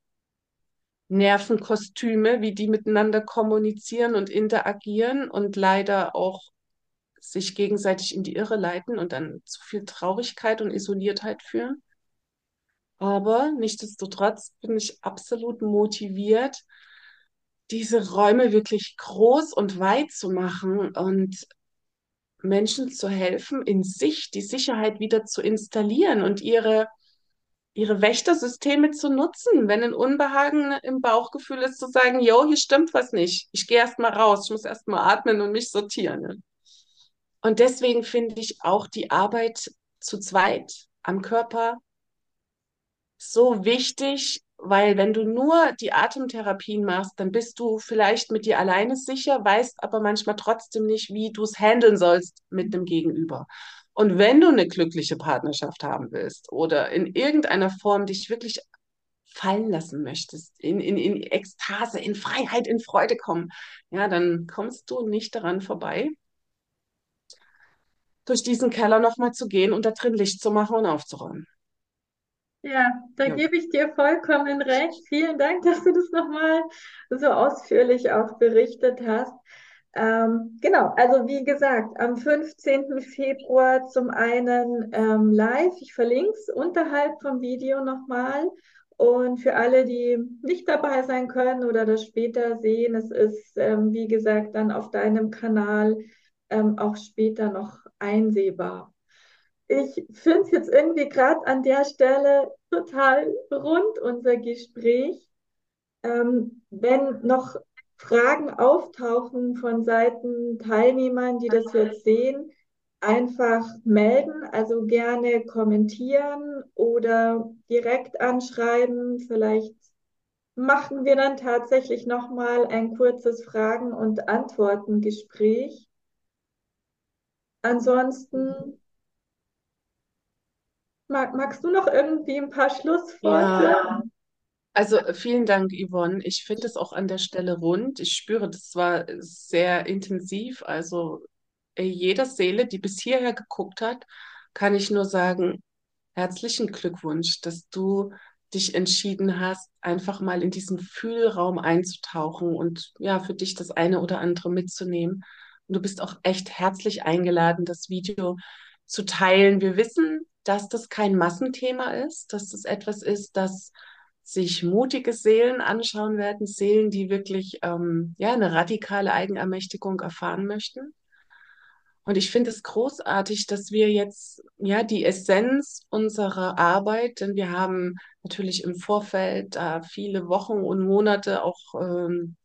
Nervenkostüme, wie die miteinander kommunizieren und interagieren und leider auch sich gegenseitig in die Irre leiten und dann zu viel Traurigkeit und Isoliertheit führen. Aber nichtsdestotrotz bin ich absolut motiviert, diese Räume wirklich groß und weit zu machen und Menschen zu helfen, in sich die Sicherheit wieder zu installieren und ihre ihre Wächtersysteme zu nutzen, wenn ein Unbehagen im Bauchgefühl ist, zu sagen, yo, hier stimmt was nicht. Ich gehe erst mal raus, ich muss erst mal atmen und mich sortieren. Und deswegen finde ich auch die Arbeit zu zweit am Körper so wichtig, weil wenn du nur die Atemtherapien machst, dann bist du vielleicht mit dir alleine sicher, weißt aber manchmal trotzdem nicht, wie du es handeln sollst mit dem Gegenüber. Und wenn du eine glückliche Partnerschaft haben willst oder in irgendeiner Form dich wirklich fallen lassen möchtest, in, in, in Ekstase, in Freiheit, in Freude kommen, ja, dann kommst du nicht daran vorbei, durch diesen Keller nochmal zu gehen und da drin Licht zu machen und aufzuräumen. Ja, da ja. gebe ich dir vollkommen recht. Vielen Dank, dass du das nochmal so ausführlich auch berichtet hast. Ähm, genau, also wie gesagt, am 15. Februar zum einen ähm, live, ich verlinke es unterhalb vom Video nochmal. Und für alle, die nicht dabei sein können oder das später sehen, es ist, ähm, wie gesagt, dann auf deinem Kanal ähm, auch später noch einsehbar. Ich finde es jetzt irgendwie gerade an der Stelle total rund, unser Gespräch. Ähm, wenn noch Fragen auftauchen von Seiten Teilnehmern, die das jetzt sehen, einfach melden, also gerne kommentieren oder direkt anschreiben. Vielleicht machen wir dann tatsächlich nochmal ein kurzes Fragen- und Antwortengespräch. Ansonsten mag, magst du noch irgendwie ein paar Schlussworte? Ja. Also äh, vielen Dank, Yvonne. Ich finde es auch an der Stelle rund. Ich spüre das zwar sehr intensiv. Also jeder Seele, die bis hierher geguckt hat, kann ich nur sagen, herzlichen Glückwunsch, dass du dich entschieden hast, einfach mal in diesen Fühlraum einzutauchen und ja, für dich das eine oder andere mitzunehmen. Und du bist auch echt herzlich eingeladen, das Video zu teilen. Wir wissen, dass das kein Massenthema ist, dass das etwas ist, das sich mutige Seelen anschauen werden, Seelen, die wirklich ähm, ja, eine radikale Eigenermächtigung erfahren möchten. Und ich finde es großartig, dass wir jetzt ja die Essenz unserer Arbeit, denn wir haben natürlich im Vorfeld da viele Wochen und Monate auch ähm,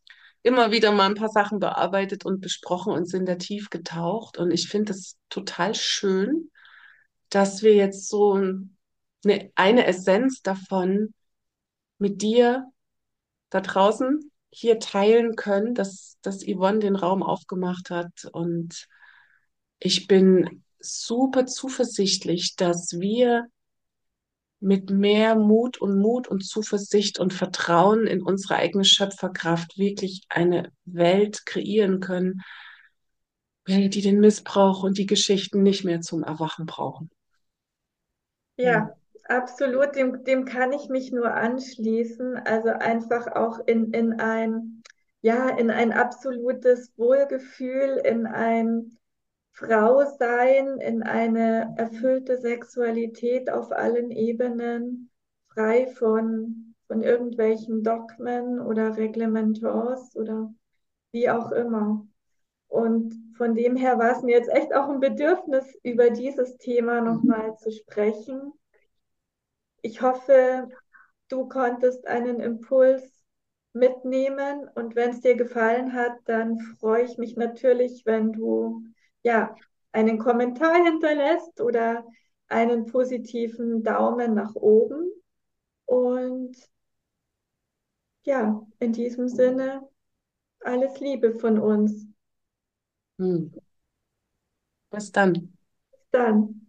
immer wieder mal ein paar Sachen bearbeitet und besprochen und sind da tief getaucht. Und ich finde es total schön, dass wir jetzt so eine, eine Essenz davon mit dir da draußen hier teilen können, dass, dass Yvonne den Raum aufgemacht hat. Und ich bin super zuversichtlich, dass wir mit mehr Mut und Mut und Zuversicht und Vertrauen in unsere eigene Schöpferkraft wirklich eine Welt kreieren können, die den Missbrauch und die Geschichten nicht mehr zum Erwachen brauchen. Ja, absolut. Dem, dem kann ich mich nur anschließen. Also einfach auch in, in ein, ja, in ein absolutes Wohlgefühl, in ein Frau sein, in eine erfüllte Sexualität auf allen Ebenen, frei von, von irgendwelchen Dogmen oder Reglementors oder wie auch immer. Und von dem her war es mir jetzt echt auch ein Bedürfnis, über dieses Thema nochmal zu sprechen. Ich hoffe, du konntest einen Impuls mitnehmen und wenn es dir gefallen hat, dann freue ich mich natürlich, wenn du ja einen Kommentar hinterlässt oder einen positiven Daumen nach oben. Und ja, in diesem Sinne, alles Liebe von uns. Hm. Bis dann. Bis dann.